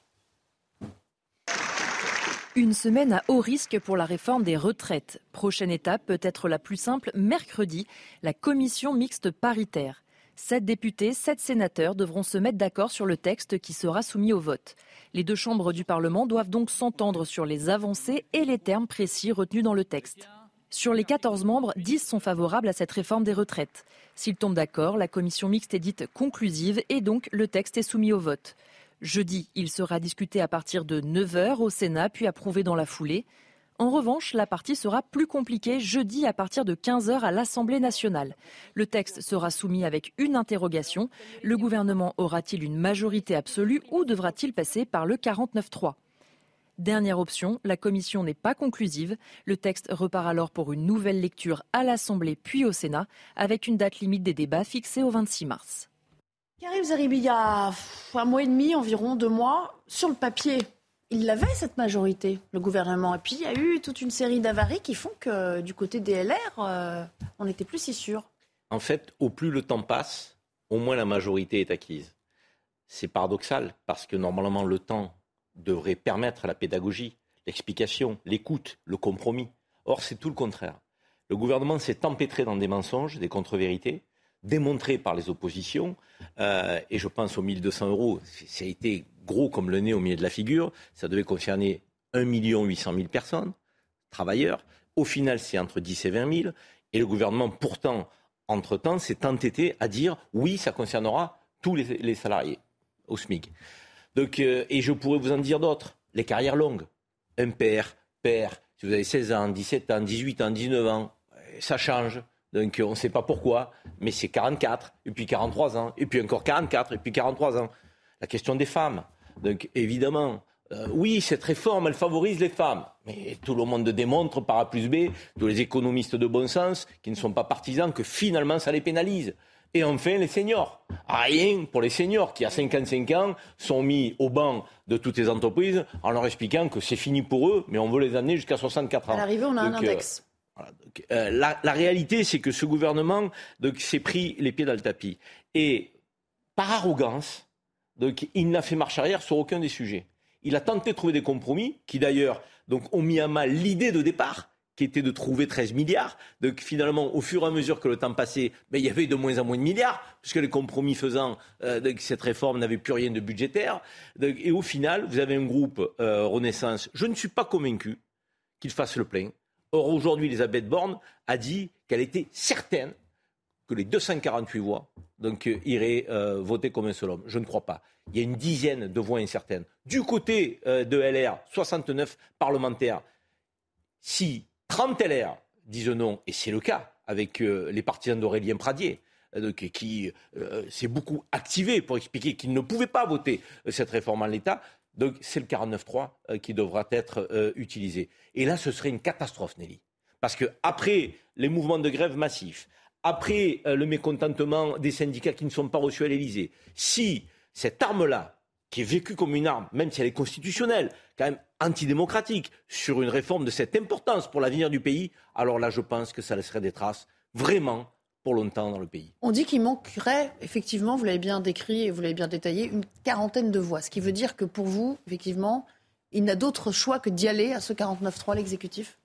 Une semaine à haut risque pour la réforme des retraites. Prochaine étape, peut-être la plus simple, mercredi, la commission mixte paritaire. Sept députés, sept sénateurs devront se mettre d'accord sur le texte qui sera soumis au vote. Les deux chambres du Parlement doivent donc s'entendre sur les avancées et les termes précis retenus dans le texte. Sur les 14 membres, 10 sont favorables à cette réforme des retraites. S'ils tombent d'accord, la commission mixte est dite conclusive et donc le texte est soumis au vote. Jeudi, il sera discuté à partir de 9h au Sénat, puis approuvé dans la foulée. En revanche, la partie sera plus compliquée jeudi à partir de 15h à l'Assemblée nationale. Le texte sera soumis avec une interrogation. Le gouvernement aura-t-il une majorité absolue ou devra-t-il passer par le 49-3 Dernière option, la commission n'est pas conclusive. Le texte repart alors pour une nouvelle lecture à l'Assemblée puis au Sénat, avec une date limite des débats fixée au 26 mars. Karim Zeribi, il y a un mois et demi, environ deux mois, sur le papier, il avait cette majorité, le gouvernement. Et puis il y a eu toute une série d'avaries qui font que du côté des LR, euh, on n'était plus si sûr. En fait, au plus le temps passe, au moins la majorité est acquise. C'est paradoxal parce que normalement le temps devrait permettre la pédagogie, l'explication, l'écoute, le compromis. Or, c'est tout le contraire. Le gouvernement s'est empêtré dans des mensonges, des contre-vérités, démontré par les oppositions, euh, et je pense aux 1200 euros, ça a été gros comme le nez au milieu de la figure, ça devait concerner 1 800 000 personnes, travailleurs, au final c'est entre 10 et 20 000, et le gouvernement pourtant, entre-temps, s'est entêté à dire oui, ça concernera tous les, salariés au SMIC. Donc, euh, et je pourrais vous en dire d'autres, les carrières longues, un père, père, si vous avez 16 ans, 17 ans, 18 ans, 19 ans, ça change. Donc on ne sait pas pourquoi, mais c'est 44, et puis 43 ans, et puis encore 44, et puis 43 ans. La question des femmes. Donc évidemment, euh, oui, cette réforme, elle favorise les femmes. Mais tout le monde démontre par A plus B, tous les économistes de bon sens, qui ne sont pas partisans, que finalement ça les pénalise. Et enfin, les seniors. Rien pour les seniors qui, à 55 ans, sont mis au banc de toutes les entreprises en leur expliquant que c'est fini pour eux, mais on veut les amener jusqu'à 64 ans. À l'arrivée, on a un euh, Euh, la, réalité, c'est que ce gouvernement s'est pris les pieds dans le tapis. Et par arrogance, il n'a fait marche arrière sur aucun des sujets. Il a tenté de trouver des compromis qui, d'ailleurs, ont mis à mal l'idée de départ qui était de trouver 13 milliards. Donc finalement, au fur et à mesure que le temps passait, ben, il y avait de moins en moins de milliards, puisque les compromis faisant, euh, cette réforme n'avait plus rien de budgétaire. et au final, vous avez un groupe euh, Renaissance. Je ne suis pas convaincu qu'il fasse le plein. Or, aujourd'hui, Elisabeth Borne a dit qu'elle était certaine que les 248 voix donc, euh, iraient euh, voter comme un seul homme. Je ne crois pas. il y a une dizaine de voix incertaines. Du côté euh, de LR, 69 parlementaires. Si 30 LR disent non, et c'est le cas avec les partisans d'Aurélien Pradier, qui s'est beaucoup activé pour expliquer qu'ils ne pouvaient pas voter cette réforme en l'état, donc c'est le 49.3 qui devra être utilisé. Et là, ce serait une catastrophe, Nelly. Parce que après les mouvements de grève massifs, après le mécontentement des syndicats qui ne sont pas reçus à l'Élysée, si cette arme-là, qui est vécue comme une arme, même si elle est constitutionnelle, quand même antidémocratique, sur une réforme de cette importance pour l'avenir du pays, alors là, je pense que ça laisserait des traces vraiment pour longtemps dans le pays. On dit qu'il manquerait, effectivement, vous l'avez bien décrit et vous l'avez bien détaillé, une quarantaine de voix. Ce qui veut dire que pour vous, effectivement, il n'a d'autre choix que d'y aller à ce 49-3, l'exécutif?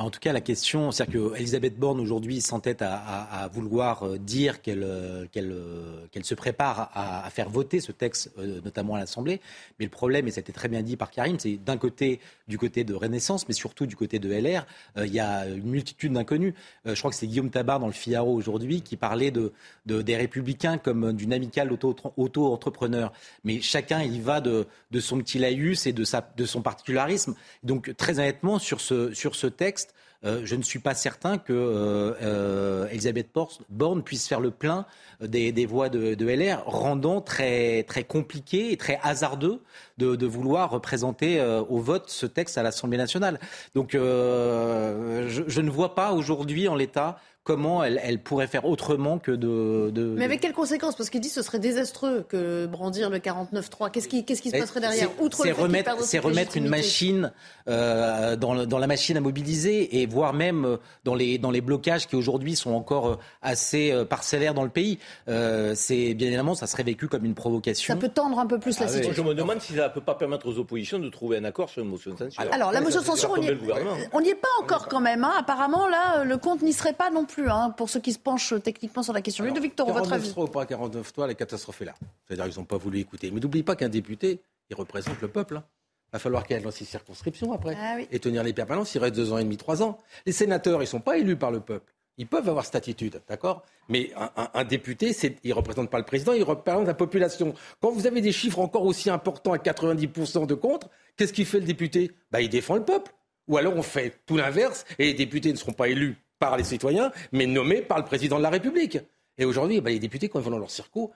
En tout cas, la question, c'est-à-dire qu'Elisabeth Borne aujourd'hui s'entête à, à, vouloir euh, dire qu'elle euh, euh, qu'elle se prépare à, à, faire voter ce texte, notamment à l'Assemblée. Mais le problème, et c'était très bien dit par Karim, c'est d'un côté du côté de Renaissance, mais surtout du côté de LR, il y a une multitude d'inconnus. je crois que c'est Guillaume Tabar dans le Figaro aujourd'hui qui parlait de, de, des Républicains comme d'une amicale auto-entrepreneur. Mais chacun y va de, son petit laïus et de, son particularisme. Donc très honnêtement, sur ce texte, euh, je ne suis pas certain que euh, euh, Elisabeth Borne puisse faire le plein des, voix de, LR, rendant très, très compliqué et très hasardeux de, vouloir représenter au vote ce texte à l'Assemblée nationale. Donc je, ne vois pas aujourd'hui en l'état comment elle, pourrait faire autrement que de, Mais avec quelles conséquences? Parce qu'il dit que ce serait désastreux que brandir le 49-3. Qu'est-ce qui, qu'est-ce qui se passerait derrière Outre C'est remettre, c'est remettre une machine euh, dans, dans, la machine à mobiliser et voire même euh, dans les, dans les blocages qui aujourd'hui sont encore euh, assez parcellaires dans le pays. c'est bien évidemment, ça serait vécu comme une provocation. Ça peut tendre un peu plus la ah situation. Je me demande si ça ne peut pas permettre aux oppositions de trouver un accord sur une motion de censure. Alors, la motion de censure, on n'y est, pas encore quand même. Hein. Apparemment, là, le compte n'y serait pas non plus. Hein, pour ceux qui se penchent techniquement sur la question. de Victor, votre avis 49 ou pas 49 3 la catastrophe est là. C'est-à-dire qu'ils n'ont pas voulu écouter. Mais n'oublie pas qu'un député, il représente le peuple. Hein. Il va falloir qu'il aille dans ses circonscriptions après ah et tenir les permanences. Il reste deux ans et demi, trois ans. Les sénateurs, ils ne sont pas élus par le peuple. Ils peuvent avoir cette attitude, d'accord? Mais un, député, il ne représente pas le président, il représente la population. Quand vous avez des chiffres encore aussi importants à 90% de contre, qu'est-ce qu'il fait le député? Bah, Il défend le peuple. Ou alors on fait tout l'inverse et les députés ne seront pas élus par les citoyens, mais nommés par le président de la République. Et aujourd'hui, bah, les députés, quand ils vont dans leur circo,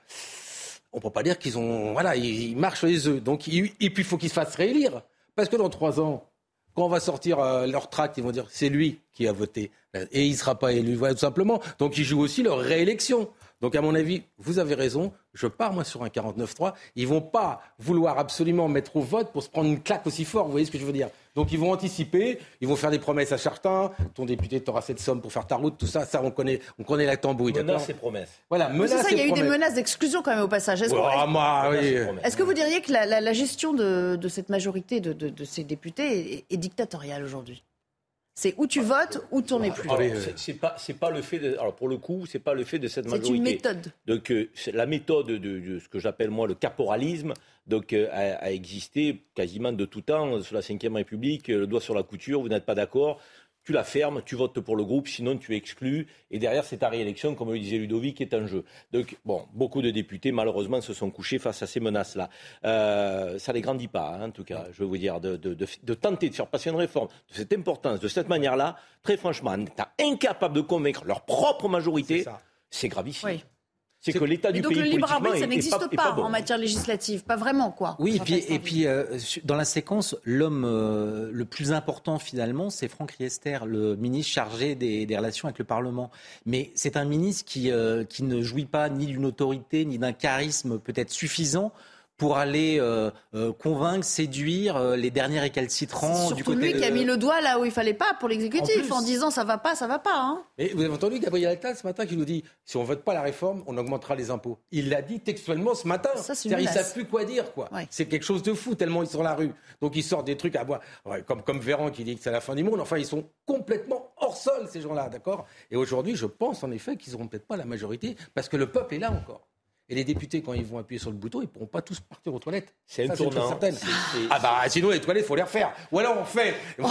on ne peut pas dire qu'ils ont. Voilà, ils, marchent les œufs. Donc, et puis, il faut qu'ils se fassent réélire. Parce que dans trois ans, quand on va sortir euh, leur tract, ils vont dire c'est lui qui a voté. Et il ne sera pas élu, tout simplement. Donc, ils jouent aussi leur réélection. Donc, à mon avis, vous avez raison. Je pars, moi, sur un 49-3. Ils vont pas vouloir absolument mettre au vote pour se prendre une claque aussi fort. Vous voyez ce que je veux dire? Donc, ils vont anticiper. Ils vont faire des promesses à certains. Ton député t'aura cette somme pour faire ta route. Tout ça, ça, on connaît, on connaît la tambouille. Menaces et promesses. Voilà, menaces ça, il y a eu des menaces d'exclusion quand même au passage. Est-ce que, vous diriez que la, gestion de, cette majorité de, ces députés est dictatoriale aujourd'hui? C'est où tu votes, ou tu n'en es plus. C'est pas, c'est pas le fait. De, alors pour le coup, c'est pas le fait de cette majorité. C'est une méthode. Donc euh, la méthode de, ce que j'appelle moi le caporalisme, donc euh, a, a, existé quasiment de tout temps sous la Ve République. Le doigt sur la couture, vous n'êtes pas d'accord, tu la fermes, tu votes pour le groupe, sinon tu exclus. Et derrière, c'est ta réélection, comme le disait Ludovic, qui est en jeu. Donc, bon, beaucoup de députés, malheureusement, se sont couchés face à ces menaces-là. Euh, ça ne les grandit pas, hein, en tout cas, je veux vous dire, de, de, tenter de faire passer une réforme de cette importance, de cette manière-là. Très franchement, en étant incapable de convaincre leur propre majorité, c'est gravissime. Oui. C'est que l'état du donc pays le libre arbitre, ça n'existe pas, en matière législative, pas vraiment quoi. Oui, et puis, et puis euh, dans la séquence, l'homme euh, le plus important finalement, c'est Franck Riester, le ministre chargé des, relations avec le Parlement. Mais c'est un ministre qui, euh, qui ne jouit pas ni d'une autorité ni d'un charisme peut-être suffisant pour aller euh, euh, convaincre, séduire euh, les derniers récalcitrants du côté lui qui a mis le doigt là où il fallait pas pour l'exécutif en, disant ça va pas, ça va pas. Hein. Mais vous avez entendu Gabriel Attal ce matin qui nous dit si on vote pas la réforme, on augmentera les impôts. Il l'a dit textuellement ce matin. Ça, c'est ils savent plus quoi dire quoi. C'est quelque chose de fou tellement ils sont dans la rue. Donc ils sortent des trucs à voir comme comme Véran qui dit que c'est la fin du monde. Enfin ils sont complètement hors sol ces gens-là, d'accord? Et aujourd'hui je pense en effet qu'ils n'auront peut-être pas la majorité parce que le peuple est là encore. Et les députés, quand ils vont appuyer sur le bouton, ils ne pourront pas tous partir aux toilettes. C'est un tournant. Ah bah sinon les toilettes, il faut les refaire. Ou alors on fait. <laughs> Vous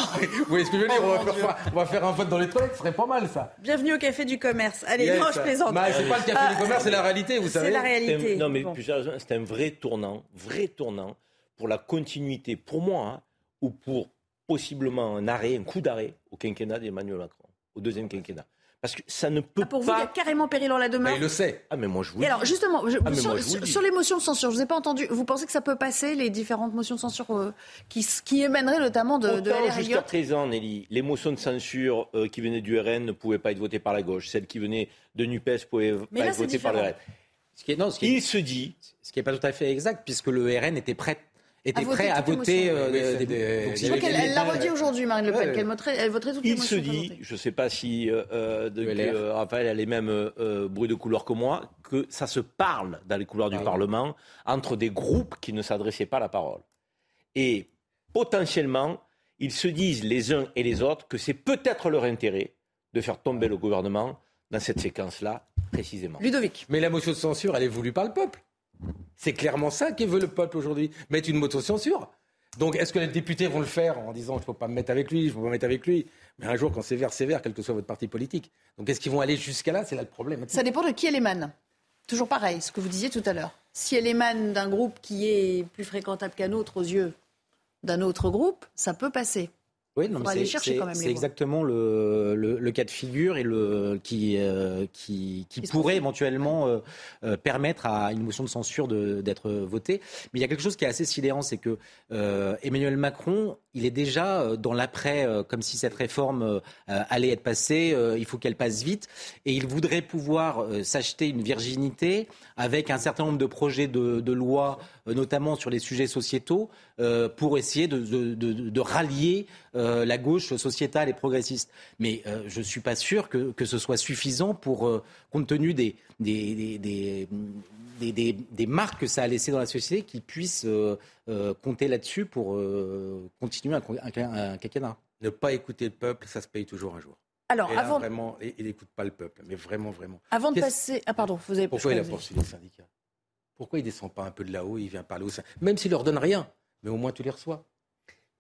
voyez ce que je veux dire on va, faire, on va, faire, un vote dans les toilettes, ce serait pas mal ça. Bienvenue au Café du Commerce. Allez, non, je plaisante. Bah, c'est pas le Café du Commerce, c'est la réalité, vous savez. C'est la réalité. Non, mais c'est un vrai tournant, vrai tournant pour la continuité, pour moi, hein, ou pour possiblement un arrêt, un coup d'arrêt au quinquennat d'Emmanuel Macron, au deuxième quinquennat. Parce que ça ne peut ah, pour pas. Pour vous, il y a carrément péril en la demeure. il le sait. Ah, mais moi, je vous Et alors, justement, je, ah, sur, sur, les motions de censure, je ne vous ai pas entendu. Vous pensez que ça peut passer, les différentes motions de censure euh, qui, qui émaneraient notamment de, de Jusqu'à présent, Nelly, les motions de censure euh, qui venaient du RN ne pouvaient pas être votées par la gauche. Celles qui venaient de NUPES ne pouvaient mais pas là, être votées par le RN. Ce qui est, non, ce qui est, il se dit. Ce qui n'est pas tout à fait exact, puisque le RN était prêt était prêt à voter. Euh, elle, l'a redit aujourd'hui, Marine Le Pen, qu'elle voterait, elle voterait toutes il les motions. Il se dit, je ne sais pas si euh, de, que, Raphaël a les mêmes euh, bruits de couleur que moi, que ça se parle dans les couloirs du ah, Parlement entre des groupes qui ne s'adressaient pas à la parole. Et potentiellement, ils se disent les uns et les autres que c'est peut-être leur intérêt de faire tomber le gouvernement dans cette séquence-là, précisément. Ludovic. Mais la motion de censure, elle est voulue par le peuple. C'est clairement ça que veut le peuple aujourd'hui, mettre une moto censure. Donc est-ce que les députés vont le faire en disant je ne faut pas me mettre avec lui, je ne faut pas me mettre avec lui? Mais un jour, quand c'est vert, c'est vert, quel que soit votre parti politique. Donc est-ce qu'ils vont aller jusqu'à là C'est là le problème. Ça dépend de qui elle émane. Toujours pareil, ce que vous disiez tout à l'heure. Si elle émane d'un groupe qui est plus fréquentable qu'un autre aux yeux d'un autre groupe, ça peut passer. Oui, non, c'est exactement le, le, le, cas de figure et le, qui, euh, qui, qui pourrait éventuellement euh, euh, permettre à une motion de censure d'être votée. Mais il y a quelque chose qui est assez sidérant, c'est que euh, Emmanuel Macron, il est déjà dans l'après, comme si cette réforme allait être passée, il faut qu'elle passe vite, et il voudrait pouvoir s'acheter une virginité avec un certain nombre de projets de, loi, notamment sur les sujets sociétaux, pour essayer de, rallier euh, la gauche sociétale et progressiste. Mais euh, je ne suis pas sûr que, ce soit suffisant pour, euh, compte tenu des, des, marques que ça a laissées dans la société, qu'ils puissent compter là-dessus pour continuer un, un, quinquennat. Ne pas écouter le peuple, ça se paye toujours un jour. Alors, et là, avant... vraiment, il n'écoute pas le peuple, mais vraiment, vraiment. Avant de passer. Ah, pardon, vous avez Pourquoi il a poursuivi les syndicats Pourquoi il ne descend pas un peu de là-haut, il vient parler au sein Même s'il leur donne rien, mais au moins tu les reçois.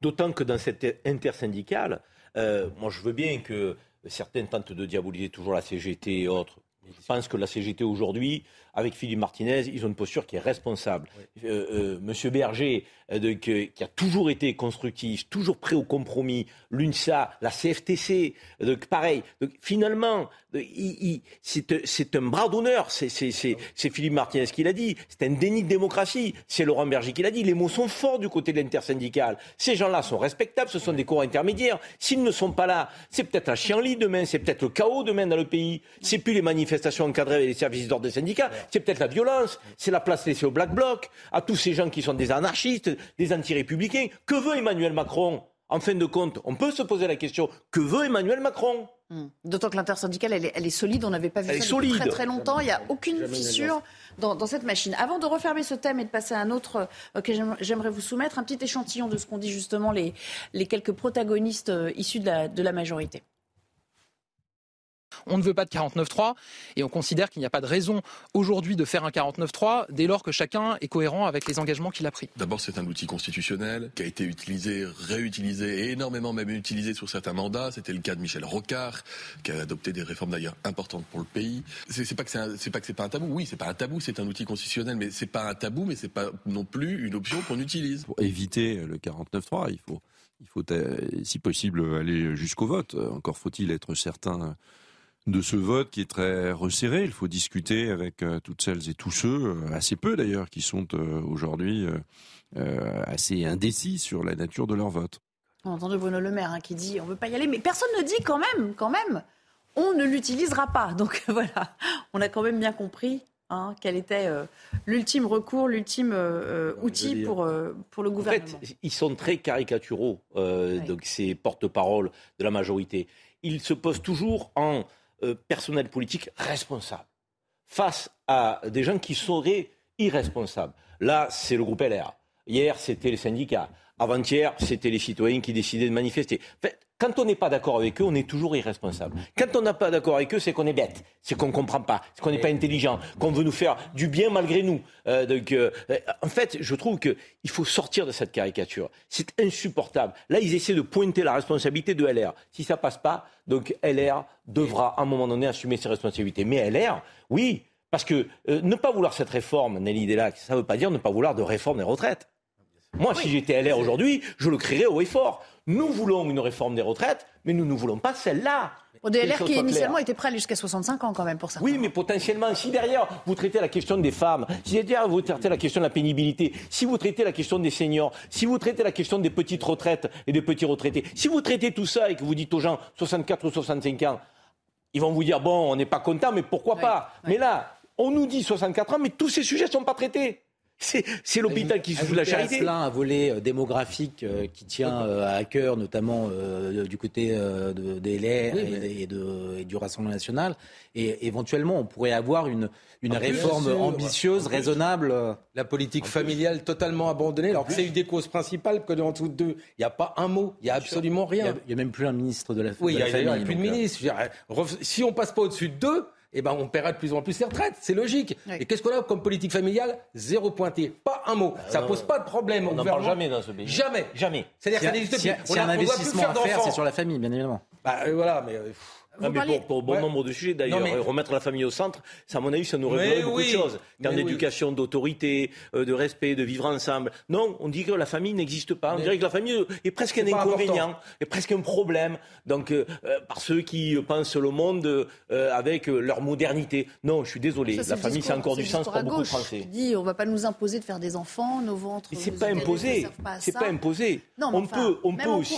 D'autant que dans cette intersyndicale, euh, moi je veux bien que certains tentent de diaboliser toujours la CGT et autres. Je pense que la CGT aujourd'hui, avec Philippe Martinez, ils ont une posture qui est responsable. Euh, euh, Monsieur Berger, euh, qui a toujours été constructif, toujours prêt au compromis, l'UNSA, la CFTC, pareil. finalement, c'est un bras d'honneur. C'est Philippe Martinez qui l'a dit. C'est un déni de démocratie. C'est Laurent Berger qui l'a dit. Les mots sont forts du côté de l'intersyndical. Ces gens-là sont respectables. Ce sont des cours intermédiaires. S'ils ne sont pas là, c'est peut-être un chien lit demain. C'est peut-être le chaos demain dans le pays. C'est plus les manifestations encadrées avec les services d'ordre des syndicats c'est peut-être la violence, c'est la place laissée au Black Bloc, à tous ces gens qui sont des anarchistes, des anti-républicains. Que veut Emmanuel Macron? En fin de compte, on peut se poser la question, que veut Emmanuel Macron? Hmm. D'autant que l'intersyndicale, elle, elle est, solide, on n'avait pas vu ça depuis très très longtemps, il n'y a aucune fissure dans, cette machine. Avant de refermer ce thème et de passer à un autre euh, que j'aimerais vous soumettre, un petit échantillon de ce qu'ont dit justement les, les quelques protagonistes euh, issus de la, de la majorité. On ne veut pas de 49-3 et on considère qu'il n'y a pas de raison aujourd'hui de faire un 49-3 dès lors que chacun est cohérent avec les engagements qu'il a pris. D'abord, c'est un outil constitutionnel qui a été utilisé, réutilisé et énormément même utilisé sur certains mandats. C'était le cas de Michel Rocard, qui a adopté des réformes d'ailleurs importantes pour le pays. C'est pas que c'est pas que c'est pas un tabou. Oui, c'est pas un tabou, c'est un outil constitutionnel, mais c'est pas un tabou, mais c'est pas non plus une option qu'on utilise. Pour éviter le 49-3, il faut il faut, euh, si possible, aller jusqu'au vote. Encore faut-il être certain de ce vote qui est très resserré. Il faut discuter avec euh, toutes celles et tous ceux, euh, assez peu d'ailleurs, qui sont euh, aujourd'hui assez indécis sur la nature de leur vote. On entend de Bruno Le Maire hein, qui dit on ne veut pas y aller, mais personne ne dit quand même, quand même, on ne l'utilisera pas. <laughs> Donc voilà, on a quand même bien compris hein, quel était l'ultime recours, l'ultime outil pour, pour le gouvernement. En fait, ils sont très caricaturaux, donc ces porte-parole de la majorité. Ils se posent toujours en euh, personnel politique responsable face à des gens qui seraient irresponsables. Là, c'est le groupe LR. Hier, c'était les syndicats. Avant-hier, c'était les citoyens qui décidaient de manifester. Quand on n'est pas d'accord avec eux, on est toujours irresponsable. Quand on n'a pas d'accord avec eux, c'est qu'on est bête, c'est qu'on ne comprend pas, c'est qu'on n'est pas intelligent, qu'on veut nous faire du bien malgré nous. Euh, donc, euh, en fait, je trouve qu'il faut sortir de cette caricature. C'est insupportable. Là, ils essaient de pointer la responsabilité de LR. Si ça passe pas, donc LR devra à un moment donné assumer ses responsabilités. Mais LR, oui, parce que euh, ne pas vouloir cette réforme, Nelly Delac, ça ne veut pas dire ne pas vouloir de réforme des retraites. Moi, si j'étais LR aujourd'hui, je le crierais haut et fort. Nous voulons une réforme des retraites, mais nous ne voulons pas celle-là. Au DLR qui initialement était prêt jusqu'à 65 ans quand même pour ça. Oui, mais potentiellement, si derrière vous traitez la question des femmes, si derrière vous traitez la question de la pénibilité, si vous traitez la question des seniors, si vous traitez la question des petites retraites et des petits retraités, si vous traitez tout ça et que vous dites aux gens 64 ou 65 ans, ils vont vous dire bon, on n'est pas content, mais pourquoi pas? Mais là, on nous dit 64 ans, mais tous ces sujets ne sont pas traités. C'est l'hôpital qui se fout la charité. Cela un volet euh, démographique euh, qui tient euh, à cœur, notamment du côté de, des LR et, de, du Rassemblement national. Et éventuellement, on pourrait avoir une, une réforme ambitieuse, raisonnable. La politique familiale totalement abandonnée, alors que c'est une des causes principales que dans toutes deux, il n'y a pas un mot, il n'y a absolument rien. Il n'y a, même plus un ministre de la, oui, famille. Oui, il n'y a, plus de ministre. Si on passe pas au-dessus de deux, eh ben, on paiera de plus en plus les retraites. C'est logique. Et qu'est-ce qu'on a comme politique familiale? Zéro pointé. Pas un mot. Ça pose pas de problème. On n'en parle jamais dans ce pays. Jamais. Jamais. C'est-à-dire que ça n'existe plus. Si un investissement à faire, c'est sur la famille, bien évidemment. Bah, euh, voilà, mais. Euh, non, mais pour, bon nombre de sujets, d'ailleurs, remettre la famille au centre, ça, à mon avis, ça nous réglerait beaucoup de choses. En termes d'éducation, d'autorité, euh, de respect, de vivre ensemble. Non, on dit que la famille n'existe pas. On dirait que la famille est presque un inconvénient, est presque un problème. Donc, euh, euh, par ceux qui pensent le monde avec leur modernité. Non, je suis désolé. la famille, c'est encore du sens pour beaucoup de Français. Dit, on va pas nous imposer de faire des enfants, nos ventres. Mais c'est pas imposé. C'est pas imposé. Non, on peut, on peut aussi.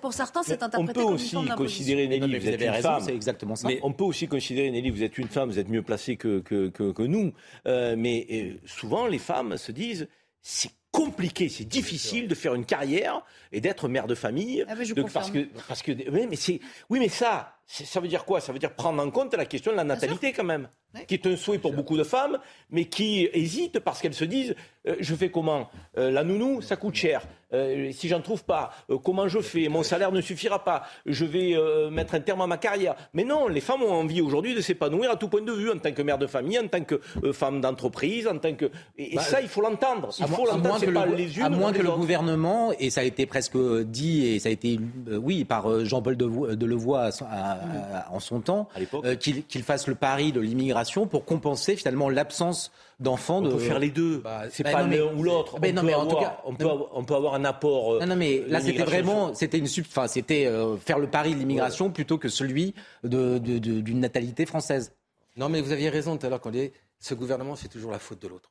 Pour certains, c'est interprété comme une forme On peut aussi considérer Nelly, vous êtes une femme. C'est exactement ça. Mais on peut aussi considérer, Nelly, vous êtes une femme, vous êtes mieux placée que, que, que, nous. Euh, mais euh, souvent, les femmes se disent c'est compliqué, c'est difficile de faire une carrière et d'être mère de famille. Ah je parce que, parce que, oui, mais c'est, oui, mais ça, ça veut dire quoi? Ça veut dire prendre en compte la question de la natalité quand même, qui est un souhait pour beaucoup de femmes, mais qui hésitent parce qu'elles se disent euh, je fais comment? Euh, La nounou, ça coûte cher. Euh, si j'en trouve pas, comment je fais? Mon salaire ne suffira pas. Je vais mettre un terme à ma carrière. Mais non, les femmes ont envie aujourd'hui de s'épanouir à tout point de vue, en tant que mère de famille, en tant que femme d'entreprise, en tant que. Et, bah, ça, il faut l'entendre. Il faut l'entendre. C'est pas les unes À moins que le gouvernement, et ça a été presque dit, et ça a été, oui, par Jean-Paul Delevoye en son temps, qu'il fasse le pari de l'immigration pour compenser finalement l'absence d'enfants. On peut faire les deux. Bah, c'est bah, pas l'un ou l'autre. Mais non, mais en tout cas, on peut, on peut avoir un apport. Euh, non, non, mais là, c'était vraiment, c'était une enfin, c'était euh, faire le pari de l'immigration plutôt que celui de, d'une natalité française. Non, mais vous aviez raison tout à l'heure quand dit ce gouvernement, c'est toujours la faute de l'autre.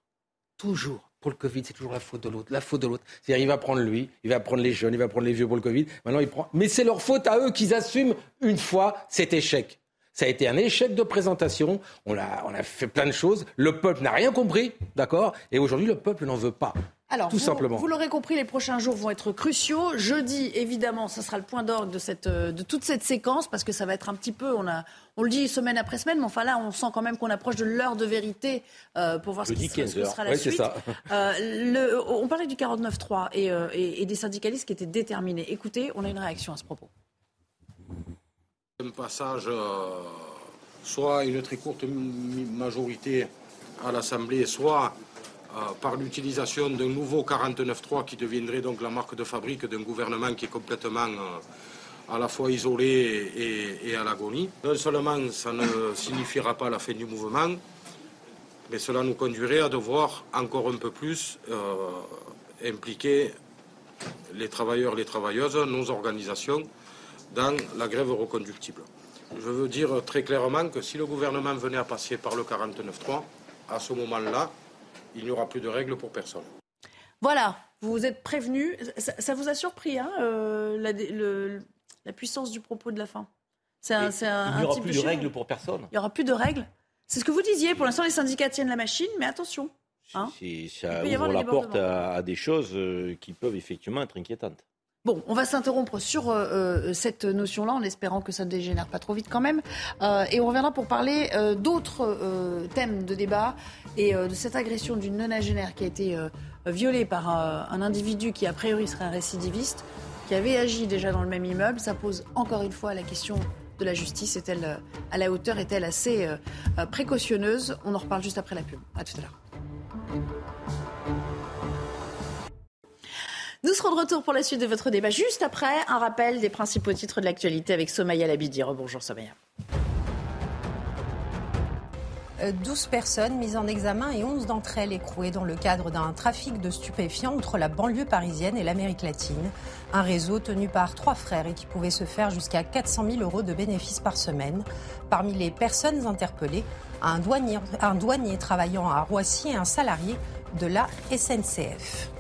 Toujours. Pour le Covid, c'est toujours la faute de l'autre. La faute de l'autre. C'est-à-dire, il va prendre lui, il va prendre les jeunes, il va prendre les vieux pour le Covid. Maintenant, il prend. Mais c'est leur faute à eux qu'ils assument une fois cet échec. Ça a été un échec de présentation. On a, on a fait plein de choses. Le peuple n'a rien compris, d'accord? Et aujourd'hui, le peuple n'en veut pas. Alors, tout vous, simplement. Vous l'aurez compris, les prochains jours vont être cruciaux. Jeudi, évidemment, ce sera le point d'orgue de, cette, de toute cette séquence parce que ça va être un petit peu, on, a, on le dit semaine après semaine, mais enfin là, on sent quand même qu'on approche de l'heure de vérité euh, pour voir ce qui, sera, ce sera, la suite. Ça. Euh, le, on parlait du 49-3 et, euh, et, et des syndicalistes qui étaient déterminés. Écoutez, on a une réaction à ce propos. Un passage, euh, soit une très courte majorité à l'Assemblée, soit euh, par l'utilisation d'un nouveau 49.3 qui deviendrait donc la marque de fabrique d'un gouvernement qui est complètement euh, à la fois isolé et, à l'agonie. Non seulement ça ne <laughs> signifiera pas la fin du mouvement, mais cela nous conduirait à devoir encore un peu plus impliquer les travailleurs, les travailleuses, nos organisations, dans la grève reconductible. Je veux dire très clairement que si le gouvernement venait à passer par le 49.3, à ce moment-là, il n'y aura plus de règles pour personne. Voilà, vous êtes prévenu. Ça, vous a surpris, hein, euh, la, puissance du propos de la fin? Il n'y aura plus de, règles pour personne. Il n'y aura plus de règles C'est ce que vous disiez. Pour l'instant, les syndicats tiennent la machine, mais attention. Hein. ça ouvre la porte à, des choses euh, qui peuvent effectivement être inquiétantes. Bon, on va s'interrompre sur euh, euh, cette notion-là en espérant que ça ne dégénère pas trop vite quand même. Euh, et on reviendra pour parler d'autres thèmes de débat et de cette agression d'une nonagénaire qui a été violée par un individu qui a priori serait un récidiviste. qui avait agi déjà dans le même immeuble. Ça pose encore une fois la question de la justice. Est-elle à la hauteur? Est-elle assez précautionneuse? On en reparle juste après la pub. À tout à l'heure. Nous serons de retour pour la suite de votre débat juste après un rappel des principaux titres de l'actualité avec Somaya Labidi. Bonjour Somaya. 12 personnes mises en examen et 11 d'entre elles écrouées dans le cadre d'un trafic de stupéfiants entre la banlieue parisienne et l'Amérique latine. Un réseau tenu par trois frères et qui pouvait se faire jusqu'à 400 000 euros de bénéfices par semaine. Parmi les personnes interpellées, un douanier travaillant à Roissy et un salarié de la SNCF.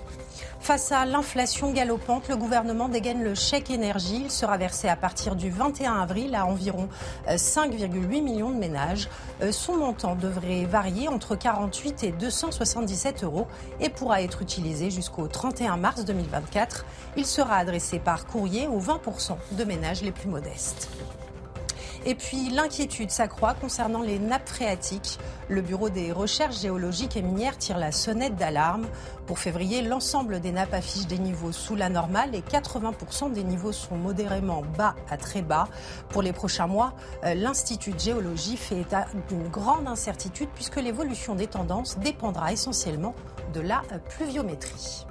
Face à l'inflation galopante, le gouvernement dégaine le chèque énergie. Il sera versé à partir du 21 avril à environ 5,8 euh, millions de ménages. Euh, son montant devrait varier entre 48 et 277 euros et pourra être utilisé jusqu'au 31 mars 2024. Il sera adressé par courrier aux 20% de ménages les plus modestes. Et puis l'inquiétude s'accroît concernant les nappes phréatiques. Le Bureau des recherches géologiques et minières tire la sonnette d'alarme. Pour février, l'ensemble des nappes affiche des niveaux sous la normale et 80% des niveaux sont modérément bas à très bas. Pour les prochains mois, euh, l'Institut de géologie fait état d'une grande incertitude puisque l'évolution des tendances dépendra essentiellement de la pluviométrie.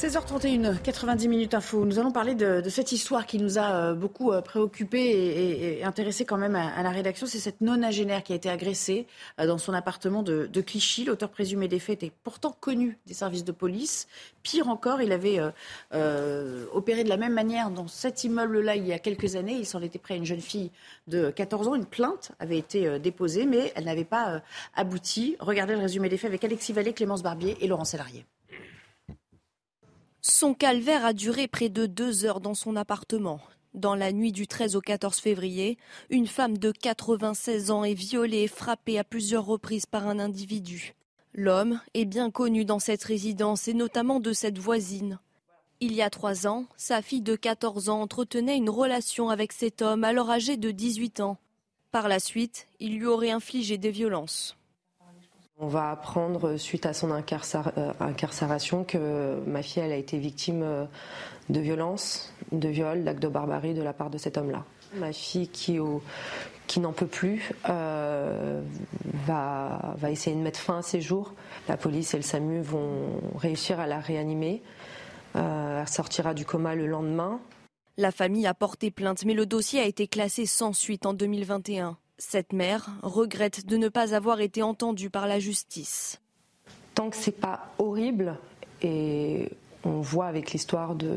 16h31, 90 minutes info. Nous allons parler de, cette histoire qui nous a euh, beaucoup euh, préoccupés et, intéressés quand même à, la rédaction. C'est cette nonagénaire qui a été agressée euh, dans son appartement de, Clichy. L'auteur présumé des faits était pourtant connu des services de police. Pire encore, il avait opéré de la même manière dans cet immeuble-là il y a quelques années. Il s'en était pris à une jeune fille de 14 ans. Une plainte avait été déposée, mais elle n'avait pas abouti. Regardez le résumé des faits avec Alexis Vallée, Clémence Barbier et Laurent Sélarié. Son calvaire a duré près de deux heures dans son appartement. Dans la nuit du 13 au 14 février, une femme de 96 ans est violée et frappée à plusieurs reprises par un individu. L'homme est bien connu dans cette résidence et notamment de cette voisine. Il y a trois ans, sa fille de 14 ans entretenait une relation avec cet homme alors âgé de 18 ans. Par la suite, il lui aurait infligé des violences. On va apprendre suite à son euh, incarcération que ma fille elle a été victime euh, de violences, de viols, d'actes de barbarie de la part de cet homme-là. Ma fille qui, n'en peut plus euh, va, va essayer de mettre fin à ses jours. La police et le SAMU vont réussir à la réanimer. elle sortira du coma le lendemain. La famille a porté plainte, mais le dossier a été classé sans suite en 2021. Cette mère regrette de ne pas avoir été entendue par la justice. Tant que c'est pas horrible, et on voit avec l'histoire de,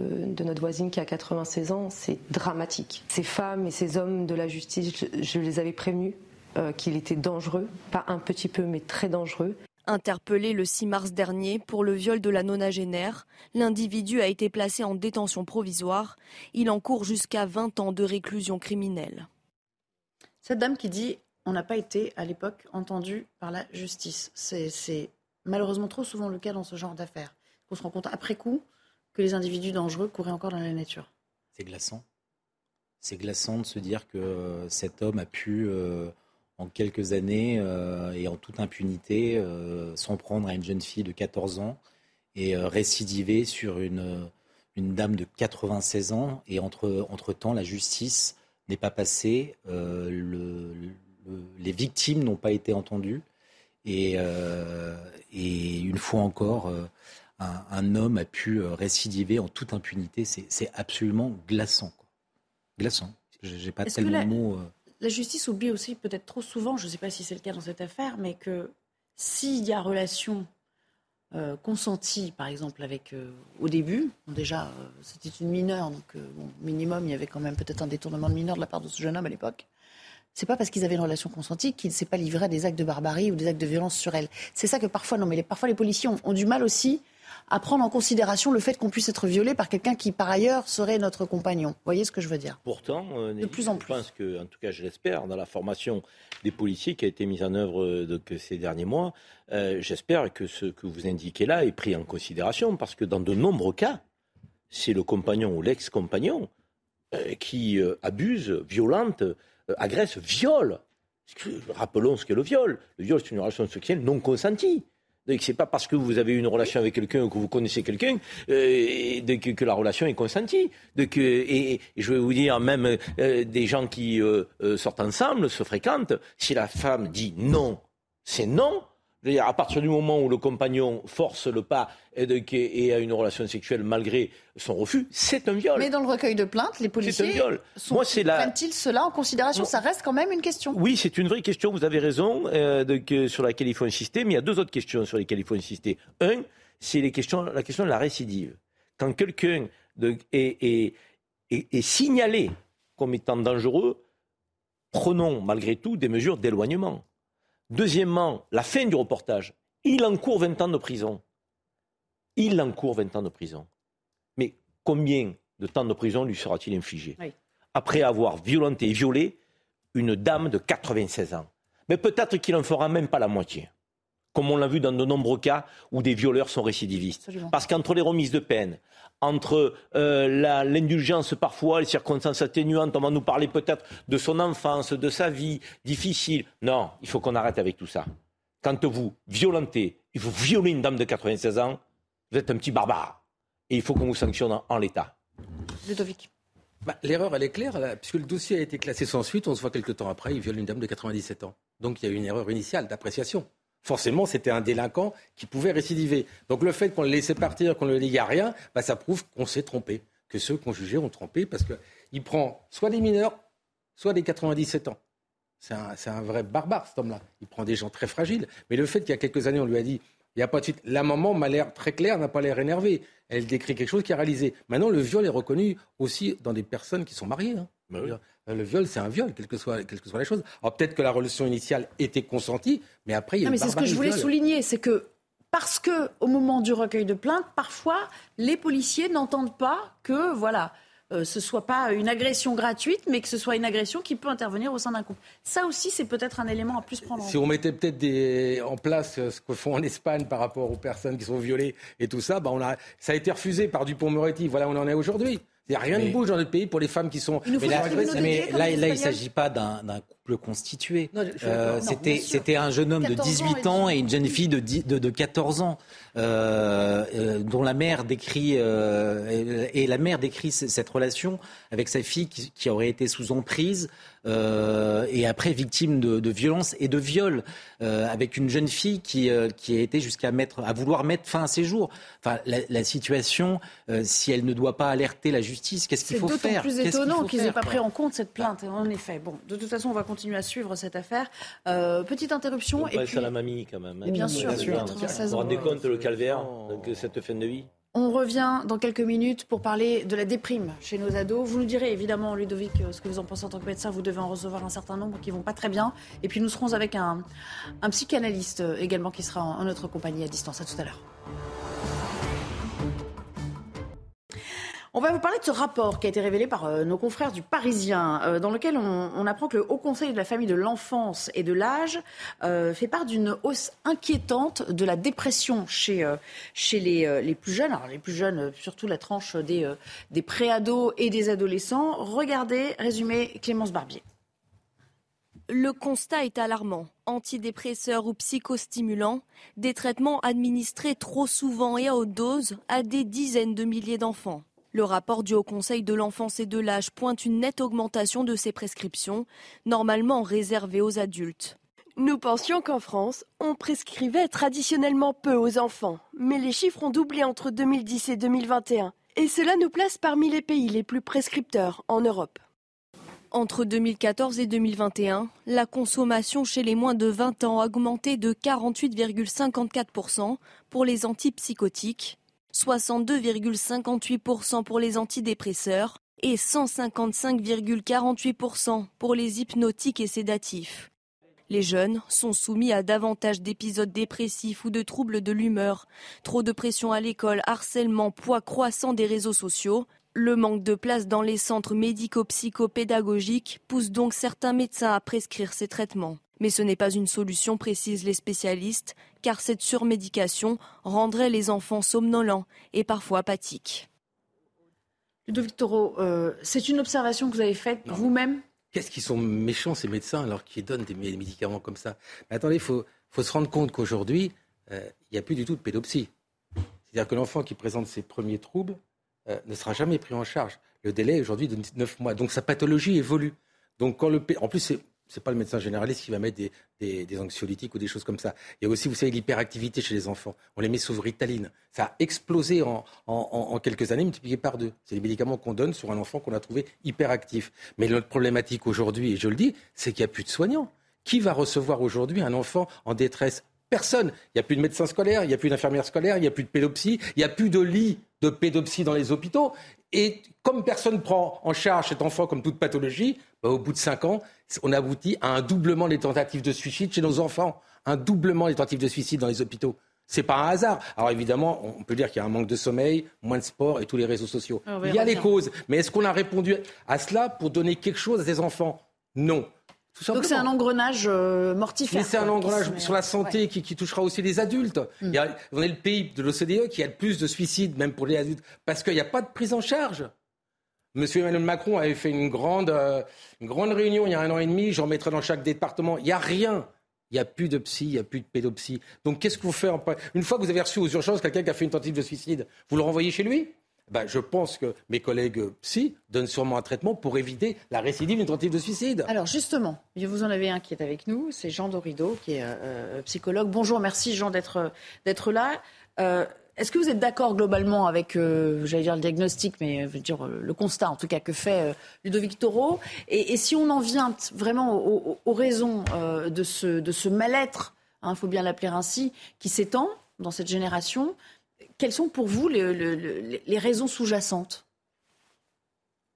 notre voisine qui a 96 ans, c'est dramatique. Ces femmes et ces hommes de la justice, je, les avais prévenus euh, qu'il était dangereux, pas un petit peu, mais très dangereux. Interpellé le 6 mars dernier pour le viol de la nonagénaire, l'individu a été placé en détention provisoire. Il encourt jusqu'à 20 ans de réclusion criminelle. Cette dame qui dit on n'a pas été à l'époque entendu par la justice. C'est malheureusement trop souvent le cas dans ce genre d'affaires. On se rend compte après coup que les individus dangereux couraient encore dans la nature. C'est glaçant. C'est glaçant de se dire que euh, cet homme a pu, euh, en quelques années euh, et en toute impunité, s'en prendre à une jeune fille de 14 ans et récidiver sur une, dame de 96 ans. Et entre, entre-temps, la justice n'est pas passé, euh, les victimes n'ont pas été entendues, et, euh, une fois encore, euh, un, homme a pu récidiver en toute impunité. C'est absolument glaçant. Quoi. Glaçant. J'ai pas tellement de mots. La justice oublie aussi peut-être trop souvent, je ne sais pas si c'est le cas dans cette affaire, mais que s'il y a relation euh, consenti, par exemple, avec euh, au début. déjà, euh, c'était une mineure, donc bon, minimum, il y avait quand même peut-être un détournement de mineur de la part de ce jeune homme à l'époque. C'est pas parce qu'ils avaient une relation consentie qu'ils ne s'est pas livré à des actes de barbarie ou des actes de violence sur elle. C'est ça que parfois, non, mais parfois les policiers ont, du mal aussi à prendre en considération le fait qu'on puisse être violé par quelqu'un qui, par ailleurs, serait notre compagnon. Vous voyez ce que je veux dire? Pourtant, de plus en plus. Je pense que, en tout cas, je l'espère, dans la formation des policiers qui a été mise en œuvre ces derniers mois, euh, j'espère que ce que vous indiquez là est pris en considération parce que dans de nombreux cas, c'est le compagnon ou l'ex-compagnon euh, qui euh, abuse, violente, agresse, viole. Rappelons ce qu'est le viol. Le viol, c'est une relation sexuelle non consentie. Donc c'est pas parce que vous avez une relation avec quelqu'un ou que vous connaissez quelqu'un euh, que, la relation est consentie. et, je vais vous dire, même euh, des gens qui euh, sortent ensemble, se fréquentent, si la femme dit non, c'est non à partir du moment où le compagnon force le pas et, a une relation sexuelle malgré son refus, c'est un viol. Mais dans le recueil de plaintes, les policiers prennent-ils cela en considération? Ça reste quand même une question. Oui, c'est une vraie question, vous avez raison, euh, sur laquelle il faut insister, mais il y a deux autres questions sur lesquelles il faut insister. Un, c'est la question de la récidive. Quand quelqu'un est, est signalé comme étant dangereux, prenons malgré tout des mesures d'éloignement. Deuxièmement, la fin du reportage. Il encourt 20 ans de prison. Il encourt 20 ans de prison. Mais combien de temps de prison lui sera-t-il infligé Après avoir violenté et violé une dame de 96 ans. Mais peut-être qu'il n'en fera même pas la moitié. Comme on l'a vu dans de nombreux cas où des violeurs sont récidivistes. Parce qu'entre les remises de peine, entre euh, l'indulgence parfois, les circonstances atténuantes. On va nous parler peut-être de son enfance, de sa vie difficile. Non, il faut qu'on arrête avec tout ça. Quand vous violentez, il faut violer une dame de 96 ans, vous êtes un petit barbare. Et il faut qu'on vous sanctionne en, l'état. Ludovic. Bah, l'erreur, elle est claire, puisque le dossier a été classé sans suite, on se voit quelques temps après, il viole une dame de 97 ans. Donc il y a eu une erreur initiale d'appréciation forcément, c'était un délinquant qui pouvait récidiver. Donc le fait qu'on le laissait partir, qu'on ne le à rien, bah, ça prouve qu'on s'est trompé, que ceux qu'on jugé ont trompé, parce qu'il prend soit des mineurs, soit des 97 ans. C'est un, vrai barbare, cet homme-là. Il prend des gens très fragiles. Mais le fait qu'il y a quelques années, on lui a dit, il n'y a pas de suite. La maman m'a l'air très claire, n'a pas l'air énervée. Elle décrit quelque chose qui a réalisé. Maintenant, le viol est reconnu aussi dans des personnes qui sont mariées. Hein. Bah euh, le viol, c'est un viol, quelle que quelle que soit la chose. Alors peut-être que la relation initiale était consentie, mais après, il y a non, mais c'est ce que je voulais souligner, c'est que parce que au moment du recueil de plaintes, parfois, les policiers n'entendent pas que, voilà, euh, ce soit pas une agression gratuite, mais que ce soit une agression qui peut intervenir au sein d'un couple. Ça aussi, c'est peut-être un élément à plus prendre en compte. Si on mettait peut-être en place euh, ce que font en Espagne par rapport aux personnes qui sont violées et tout ça, bah on a, ça a été refusé par Dupont-Moretti. Voilà où on en est aujourd'hui. Il rien ne bouge dans notre pays pour les femmes qui sont. Mais là, là, il ne s'agit pas d'un couple constitué. Euh, c'était un jeune homme de 18 ans, et une jeune fille de, de, 14 ans, euh, euh, dont la mère décrit et la mère décrit cette relation avec sa fille qui, qui aurait été sous emprise. Euh, et après victime de, de violences et de viols, euh, avec une jeune fille qui, euh, qui a été jusqu'à mettre, à vouloir mettre fin à ses jours. Enfin, la, la situation, si elle ne doit pas alerter la justice, qu'est-ce qu'il faut faire C'est d'autant plus étonnant qu'ils n'aient pas pris en compte cette plainte. En effet, bon, de toute façon, on va continuer à suivre cette affaire. petite interruption. et puis... à la mamie quand même. Hein. Et bien sûr, Vous vous rendez compte le calvaire que cette fin de vie on revient dans quelques minutes pour parler de la déprime chez nos ados. Vous nous direz évidemment, Ludovic, euh, ce que vous en pensez en tant que médecin. Vous devez en recevoir un certain nombre qui vont pas très bien. Et puis nous serons avec un, psychanalyste euh, également qui sera en notre compagnie à distance. À tout à l'heure. On va vous parler de ce rapport qui a été révélé par euh, nos confrères du Parisien, euh, dans lequel on, apprend que le Haut Conseil de la famille de l'enfance et de l'âge euh, fait part d'une hausse inquiétante de la dépression chez, les, plus jeunes. Alors les plus jeunes, surtout la tranche des, des préados et des adolescents. Regardez, résumé Clémence Barbier. Le constat est alarmant. Antidépresseurs ou psychostimulants, des traitements administrés trop souvent et à haute dose à des dizaines de milliers d'enfants. Le rapport du Haut Conseil de l'enfance et de l'âge pointe une nette augmentation de ces prescriptions, normalement réservées aux adultes. Nous pensions qu'en France, on prescrivait traditionnellement peu aux enfants, mais les chiffres ont doublé entre 2010 et 2021, et cela nous place parmi les pays les plus prescripteurs en Europe. Entre 2014 et 2021, la consommation chez les moins de 20 ans a augmenté de 48,54% pour les antipsychotiques 62,58% pour les antidépresseurs et 155,48% pour les hypnotiques et sédatifs. Les jeunes sont soumis à davantage d'épisodes dépressifs ou de troubles de l'humeur, trop de pression à l'école, harcèlement, poids croissant des réseaux sociaux. Le manque de place dans les centres médico-psychopédagogiques pousse donc certains médecins à prescrire ces traitements. Mais ce n'est pas une solution, précisent les spécialistes, car cette surmédication rendrait les enfants somnolents et parfois apathiques. Ludovic Toro, euh, c'est une observation que vous avez faite vous-même? Qu'est-ce qu'ils sont méchants, ces médecins, alors qu'ils donnent des médicaments comme ça? Mais attendez, il faut, se rendre compte qu'aujourd'hui, il n'y a plus du tout de pédopsie. C'est-à-dire que l'enfant qui présente ses premiers troubles ne sera jamais pris en charge. Le délai est aujourd'hui de 9 mois. Donc sa pathologie évolue. Donc quand le, en plus, c'est pas le médecin généraliste qui va mettre des, anxiolytiques ou des choses comme ça. Il y a aussi, vous savez, l'hyperactivité chez les enfants. On les met sous ritaline. Ça a explosé en, quelques années, multiplié par deux. C'est les médicaments qu'on donne sur un enfant qu'on a trouvé hyperactif. Mais notre problématique aujourd'hui, et je le dis, c'est qu'il n'y a plus de soignants. Qui va recevoir aujourd'hui un enfant en détresse? Personne. Il n'y a plus de médecins scolaires, il n'y a plus d'infirmières scolaires, il n'y a plus de pédopsie, il n'y a plus de lits de pédopsie dans les hôpitaux. Et comme personne ne prend en charge cet enfant comme toute pathologie, bah, au bout de cinq ans, on aboutit à un doublement des tentatives de suicide chez nos enfants, un doublement des tentatives de suicide dans les hôpitaux. C'est pas un hasard. Alors évidemment, on peut dire qu'il y a un manque de sommeil, moins de sport et tous les réseaux sociaux. Il y a les causes. Mais est-ce qu'on a répondu à cela pour donner quelque chose à ces enfants? Non. Donc c'est un engrenage euh, mortifère. Mais c'est un engrenage sur la santé qui, touchera aussi les adultes. Mm. on est le pays de l'OCDE qui a le plus de suicides, même pour les adultes, parce qu'il n'y a pas de prise en charge. Monsieur Emmanuel Macron avait fait une grande, euh, une grande réunion il y a un an et demi, j'en mettrai dans chaque département. Il n'y a rien. Il n'y a plus de psy, il n'y a plus de pédopsie. Donc qu'est-ce que vous faites Une fois que vous avez reçu aux urgences quelqu'un qui a fait une tentative de suicide, vous le renvoyez chez lui? Ben, je pense que mes collègues psy donnent sûrement un traitement pour éviter la récidive d'une tentative de suicide. Alors justement, vous en avez un qui est avec nous, c'est Jean Dorido, qui est euh, euh, psychologue. Bonjour, merci Jean d'être là. Euh, est-ce que vous êtes d'accord globalement avec, j'allais dire le diagnostic, mais veux dire le constat en tout cas que fait Ludovic Toro? Et, si on en vient vraiment aux, raisons de ce, de ce mal-être, il hein, faut bien l'appeler ainsi, qui s'étend dans cette génération, quelles sont pour vous les, raisons sous-jacentes?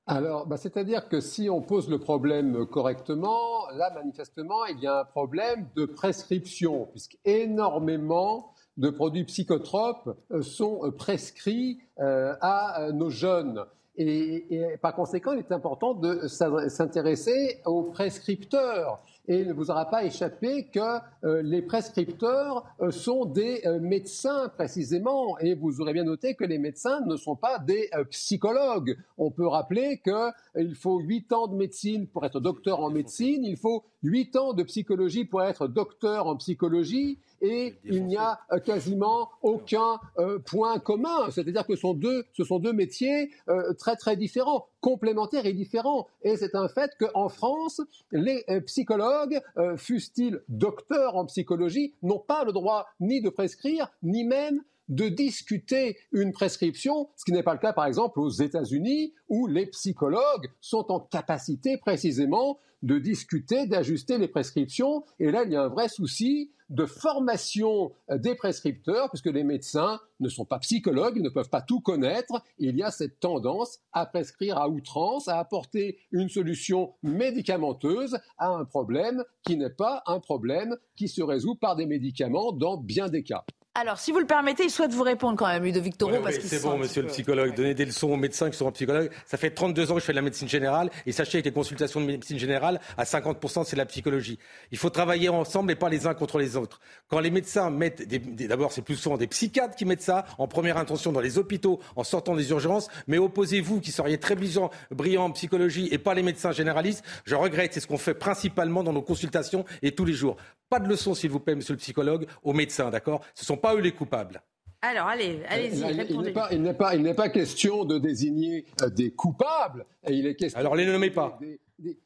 Alors, bah, c'est-à-dire que si on pose le problème correctement, là, manifestement, il y a un problème de prescription, puisqu'énormément de produits psychotropes euh, sont euh, prescrits euh, à nos jeunes. et, par conséquent, il est important de s'intéresser aux prescripteurs et il ne vous aura pas échappé que euh, les prescripteurs euh, sont des euh, médecins précisément, et vous aurez bien noté que les médecins ne sont pas des psychologues. On peut rappeler qu'il faut huit ans de médecine pour être docteur en médecine, il faut huit ans de psychologie pour être docteur en psychologie, et il n'y a euh, quasiment aucun euh, point commun. C'est-à-dire que ce sont deux, ce sont deux métiers euh, très très différents, complémentaires et différents. Et c'est un fait qu'en France, les psychologues, fussent-ils docteurs en psychologie, n'ont pas le droit ni de prescrire, ni même de discuter une prescription, ce qui n'est pas le cas par exemple aux États-Unis, où les psychologues sont en capacité précisément de discuter, d'ajuster les prescriptions. Et là, il y a un vrai souci de formation des prescripteurs, puisque les médecins ne sont pas psychologues, ils ne peuvent pas tout connaître. Il y a cette tendance à prescrire à outrance, à apporter une solution médicamenteuse à un problème qui n'est pas un problème qui se résout par des médicaments dans bien des cas. Alors, si vous le permettez, il souhaite vous répondre quand même, Ludovic Toro. Oui, c'est bon, monsieur le psychologue. Donner des leçons aux médecins qui sont psychologues. Ça fait 32 ans que je fais de la médecine générale. Et sachez que les consultations de médecine générale, à 50%, c'est la psychologie. Il faut travailler ensemble et pas les uns contre les autres. Quand les médecins mettent d'abord, c'est plus souvent des psychiatres qui mettent ça en première intention dans les hôpitaux, en sortant des urgences. Mais opposez-vous, qui seriez très brillants brillant en psychologie et pas les médecins généralistes. Je regrette. C'est ce qu'on fait principalement dans nos consultations et tous les jours. Pas de leçons, s'il vous plaît, monsieur le psychologue, aux médecins, d'accord? Ce sont pas eux les coupables. Alors, allez, allez-y. Il n'est pas, pas, pas, question de désigner euh, des coupables. Et il est question Alors, les nommez pas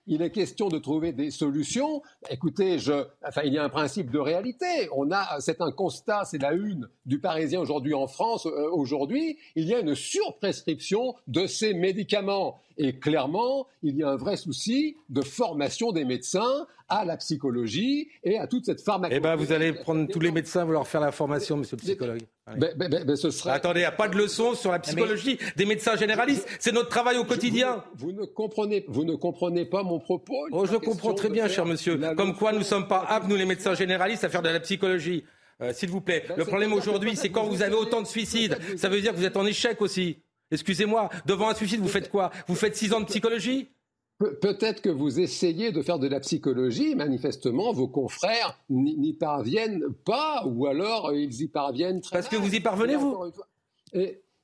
il est question de trouver des solutions. Écoutez, je, enfin, il y a un principe de réalité. On a, c'est un constat, c'est la une du Parisien aujourd'hui en France. Euh, aujourd'hui, il y a une surprescription de ces médicaments. Et clairement, il y a un vrai souci de formation des médecins à la psychologie et à toute cette pharmacologie. Eh bien, vous allez prendre tous les médecins, vous leur faire la formation, monsieur le psychologue. Ben, ben, ben, ce serait... Attendez, il n'y a pas de leçon sur la psychologie des médecins généralistes? C'est notre travail au quotidien. vous, ne comprenez, vous ne comprenez pas mon propos. Oh, je comprends très bien, cher monsieur. Comme quoi, nous ne sommes pas aptes, nous les médecins généralistes, à faire de la psychologie. Euh, s'il vous plaît. Le problème aujourd'hui, c'est quand vous avez autant de suicides, ça veut dire que vous êtes en échec aussi. Excusez-moi, devant un suicide, vous faites quoi? Vous faites six ans de psychologie? Peut-être que vous essayez de faire de la psychologie, manifestement, vos confrères n'y parviennent pas, ou alors ils y parviennent très Parce que vous y parvenez, vous?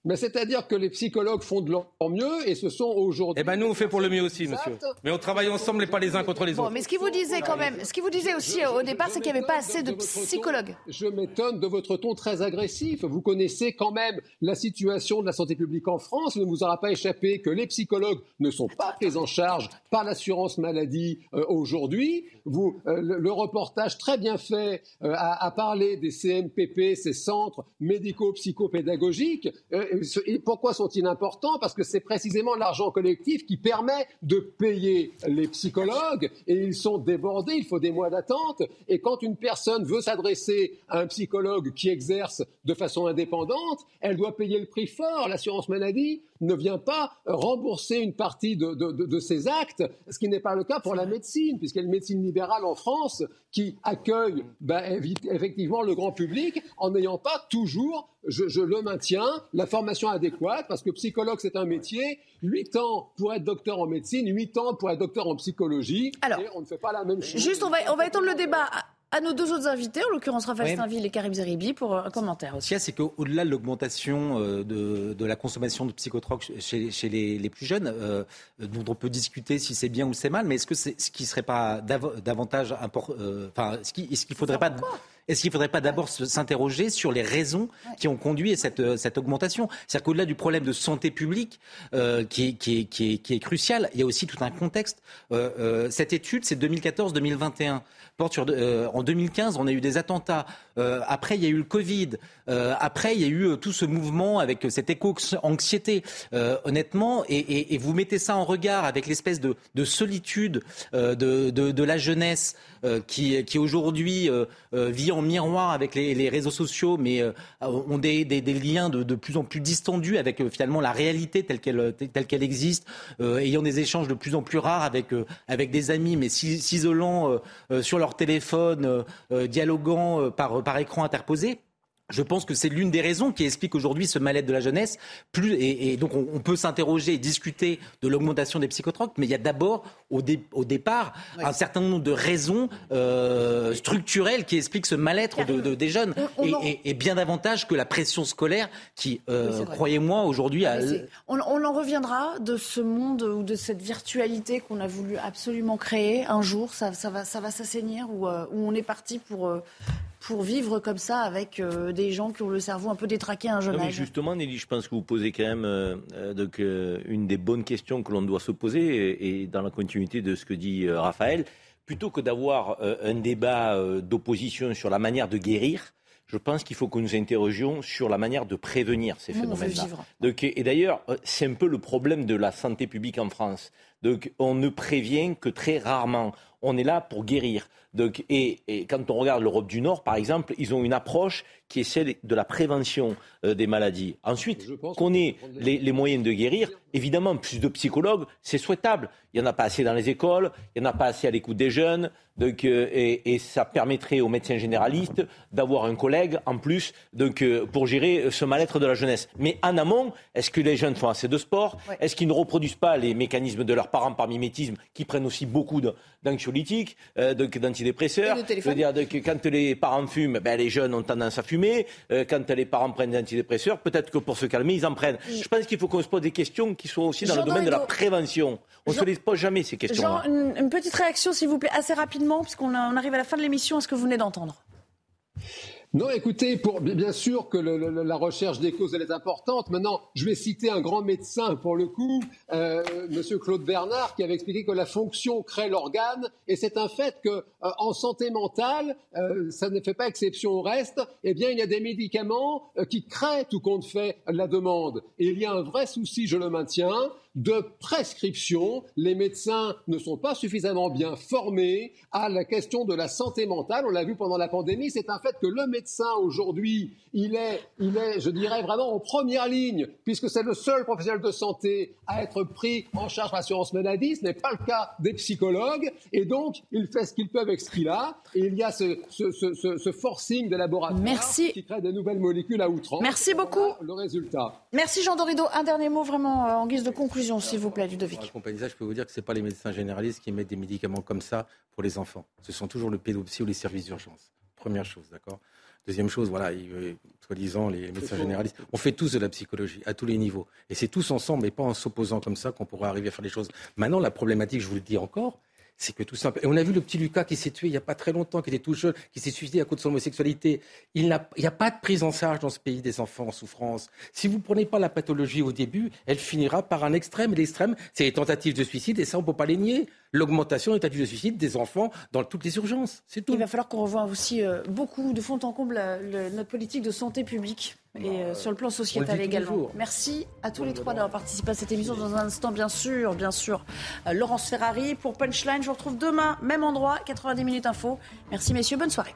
Mais c'est-à-dire que les psychologues font de leur mieux et ce sont aujourd'hui. Eh ben nous on fait pour le mieux aussi, monsieur. Mais on travaille ensemble et pas les uns contre les autres. mais ce qui vous disait quand même, ce qui vous disait aussi au départ, c'est qu'il n'y avait pas assez de psychologues. Je m'étonne de votre ton très agressif. Vous connaissez quand même la situation de la santé publique en France. Il ne vous aura pas échappé que les psychologues ne sont pas pris en charge par l'assurance maladie euh, aujourd'hui. Vous, euh, le, reportage très bien fait euh, a, parlé des CMPP, ces centres médico-psychopédagogiques. Pourquoi sont-ils importants? Parce que c'est précisément l'argent collectif qui permet de payer les psychologues et ils sont débordés. Il faut des mois d'attente. Et quand une personne veut s'adresser à un psychologue qui exerce de façon indépendante, elle doit payer le prix fort. L'assurance maladie ne vient pas rembourser une partie de, ses actes, ce qui n'est pas le cas pour la médecine, puisqu'il y a une médecine libérale en France qui accueille ben, effectivement le grand public en n'ayant pas toujours, je, le maintiens, la formation adéquate, parce que psychologue c'est un métier, 8 ans pour être docteur en médecine, 8 ans pour être docteur en psychologie, Alors, et on ne fait pas la même chose. Juste, on va, on va étendre le débat à nos deux autres invités, en l'occurrence Raphaël Steinville et Karim Zeribi, pour un commentaire aussi. Ce qu'il y a, c'est qu'au-delà de l'augmentation euh, de, la consommation de psychotropes chez, les, plus jeunes, euh, dont on peut discuter si c'est bien ou c'est mal, mais est-ce que c'est ce qui serait pas davantage important, euh, enfin, ce qu'il ne faudrait pas est-ce qu'il ne faudrait pas d'abord s'interroger sur les raisons qui ont conduit à cette, cette augmentation? C'est-à-dire qu'au-delà du problème de santé publique euh, qui, est, qui, est, qui, est, qui, est, crucial, il y a aussi tout un contexte. Euh, euh, cette étude, c'est 2014-2021. Euh, en 2015, on a eu des attentats. Euh, après, il y a eu le Covid. Euh, après, il y a eu tout ce mouvement avec cette éco-anxiété. honnêtement, et, et, et, vous mettez ça en regard avec l'espèce de, de, solitude de, de, de, la jeunesse qui, qui aujourd'hui vit en miroir avec les, réseaux sociaux, mais ont des, des, liens de, de, plus en plus distendus avec finalement la réalité telle qu'elle telle qu'elle existe, ayant des échanges de plus en plus rares avec avec des amis, mais s'isolant sur leur téléphone, euh, euh, dialoguant euh, par, par écran interposé. Je pense que c'est l'une des raisons qui explique aujourd'hui ce mal-être de la jeunesse. Plus, et, donc on, peut s'interroger et discuter de l'augmentation des psychotropes, mais il y a d'abord au, au, départ un certain nombre de raisons euh, structurelles qui expliquent ce mal-être de, des jeunes. et, bien davantage que la pression scolaire qui, euh, croyez-moi, aujourd'hui... A... On, en reviendra de ce monde ou de cette virtualité qu'on a voulu absolument créer. Un jour, ça, ça va, ça va s'assainir ou euh, où on est parti pour pour vivre comme ça avec euh, des gens qui ont le cerveau un peu détraqué à un jeune âge. Justement, Nelly, je pense que vous posez quand même euh, euh, une des bonnes questions que l'on doit se poser, et, dans la continuité de ce que dit Raphaël, plutôt que d'avoir un débat d'opposition sur la manière de guérir, je pense qu'il faut que nous interrogions sur la manière de prévenir ces phénomènes-là. Et d'ailleurs, c'est un peu le problème de la santé publique en France. Donc, on ne prévient que très rarement. On est là pour guérir. Donc, et, quand on regarde l'Europe du Nord, par exemple, ils ont une approche qui est celle de la prévention euh, des maladies. Ensuite, qu'on ait les, moyens de guérir, évidemment, plus de psychologues, c'est souhaitable. Il n'y en a pas assez dans les écoles, il n'y en a pas assez à l'écoute des jeunes, donc, euh, et, ça permettrait aux médecins généralistes d'avoir un collègue en plus donc, euh, pour gérer ce mal-être de la jeunesse. Mais en amont, est-ce que les jeunes font assez de sport? Est-ce qu'ils ne reproduisent pas les mécanismes de leurs parents par mimétisme qui prennent aussi beaucoup d'anxiolytiques, Je veux dire, quand les parents fument, ben, les jeunes ont tendance à fumer euh, quand les parents prennent des antidépresseurs, peut-être que pour se calmer, ils en prennent. Je pense qu'il faut qu'on se pose des questions qui soient aussi dans le domaine de la prévention. On ne se les pose jamais, ces questions. Jean, une, petite réaction, s'il vous plaît, assez rapidement, puisqu'on arrive à la fin de l'émission à ce que vous venez d'entendre? Non, écoutez, bien sûr que la recherche des causes est importante. Maintenant, je vais citer un grand médecin pour le coup, euh, Monsieur Claude Bernard, qui avait expliqué que la fonction crée l'organe, et c'est un fait que euh, en santé mentale, euh, ça ne fait pas exception au reste. Eh bien, il y a des médicaments qui créent tout compte fait la demande, et il y a un vrai souci, je le maintiens, de prescription. Les médecins ne sont pas suffisamment bien formés à la question de la santé mentale. On l'a vu pendant la pandémie. C'est un fait que le médecin aujourd'hui, il est, il est, je dirais vraiment en première ligne, puisque c'est le seul professionnel de santé à être pris en charge par l'assurance maladie. Ce n'est pas le cas des psychologues. Et donc, il fait ce qu'il peut avec ce qu'il a. Et il y a ce, ce, ce, ce forcing de laboratoire Merci. qui crée des nouvelles molécules à outrance. Merci beaucoup. Le résultat. Merci Jean Dorido. Un dernier mot vraiment euh, en guise de conclusion s'il vous plaît, Ludovic. je peux vous dire que ce pas les médecins généralistes qui mettent des médicaments comme ça pour les enfants. Ce sont toujours le pédopsie ou les services d'urgence. Première chose, d'accord? Deuxième chose, voilà, soi-disant, les médecins généralistes, on fait tous de la psychologie à tous les niveaux. Et c'est tous ensemble et pas en s'opposant comme ça qu'on pourra arriver à faire les choses. Maintenant, la problématique, je vous le dis encore, c'est que tout simple. Et on a vu le petit Lucas qui s'est tué il n'y a pas très longtemps, qui était tout jeune, qui s'est suicidé à cause de son homosexualité. Il n'y a, pas de prise en charge dans ce pays des enfants en souffrance. Si vous ne prenez pas la pathologie au début, elle finira par un extrême. Et l'extrême, c'est les tentatives de suicide, et ça, on ne peut pas les nier. L'augmentation des tentatives de suicide des enfants dans toutes les urgences. C'est tout. Il va falloir qu'on revoie aussi euh, beaucoup de fond en comble notre politique de santé publique et euh, sur le plan sociétal également. Merci à tous les trois d'avoir participé à cette émission. Dans un instant, bien sûr, bien sûr, euh, Laurence Ferrari pour Punchline. Je vous retrouve demain, même endroit, 90 minutes info. Merci messieurs, bonne soirée.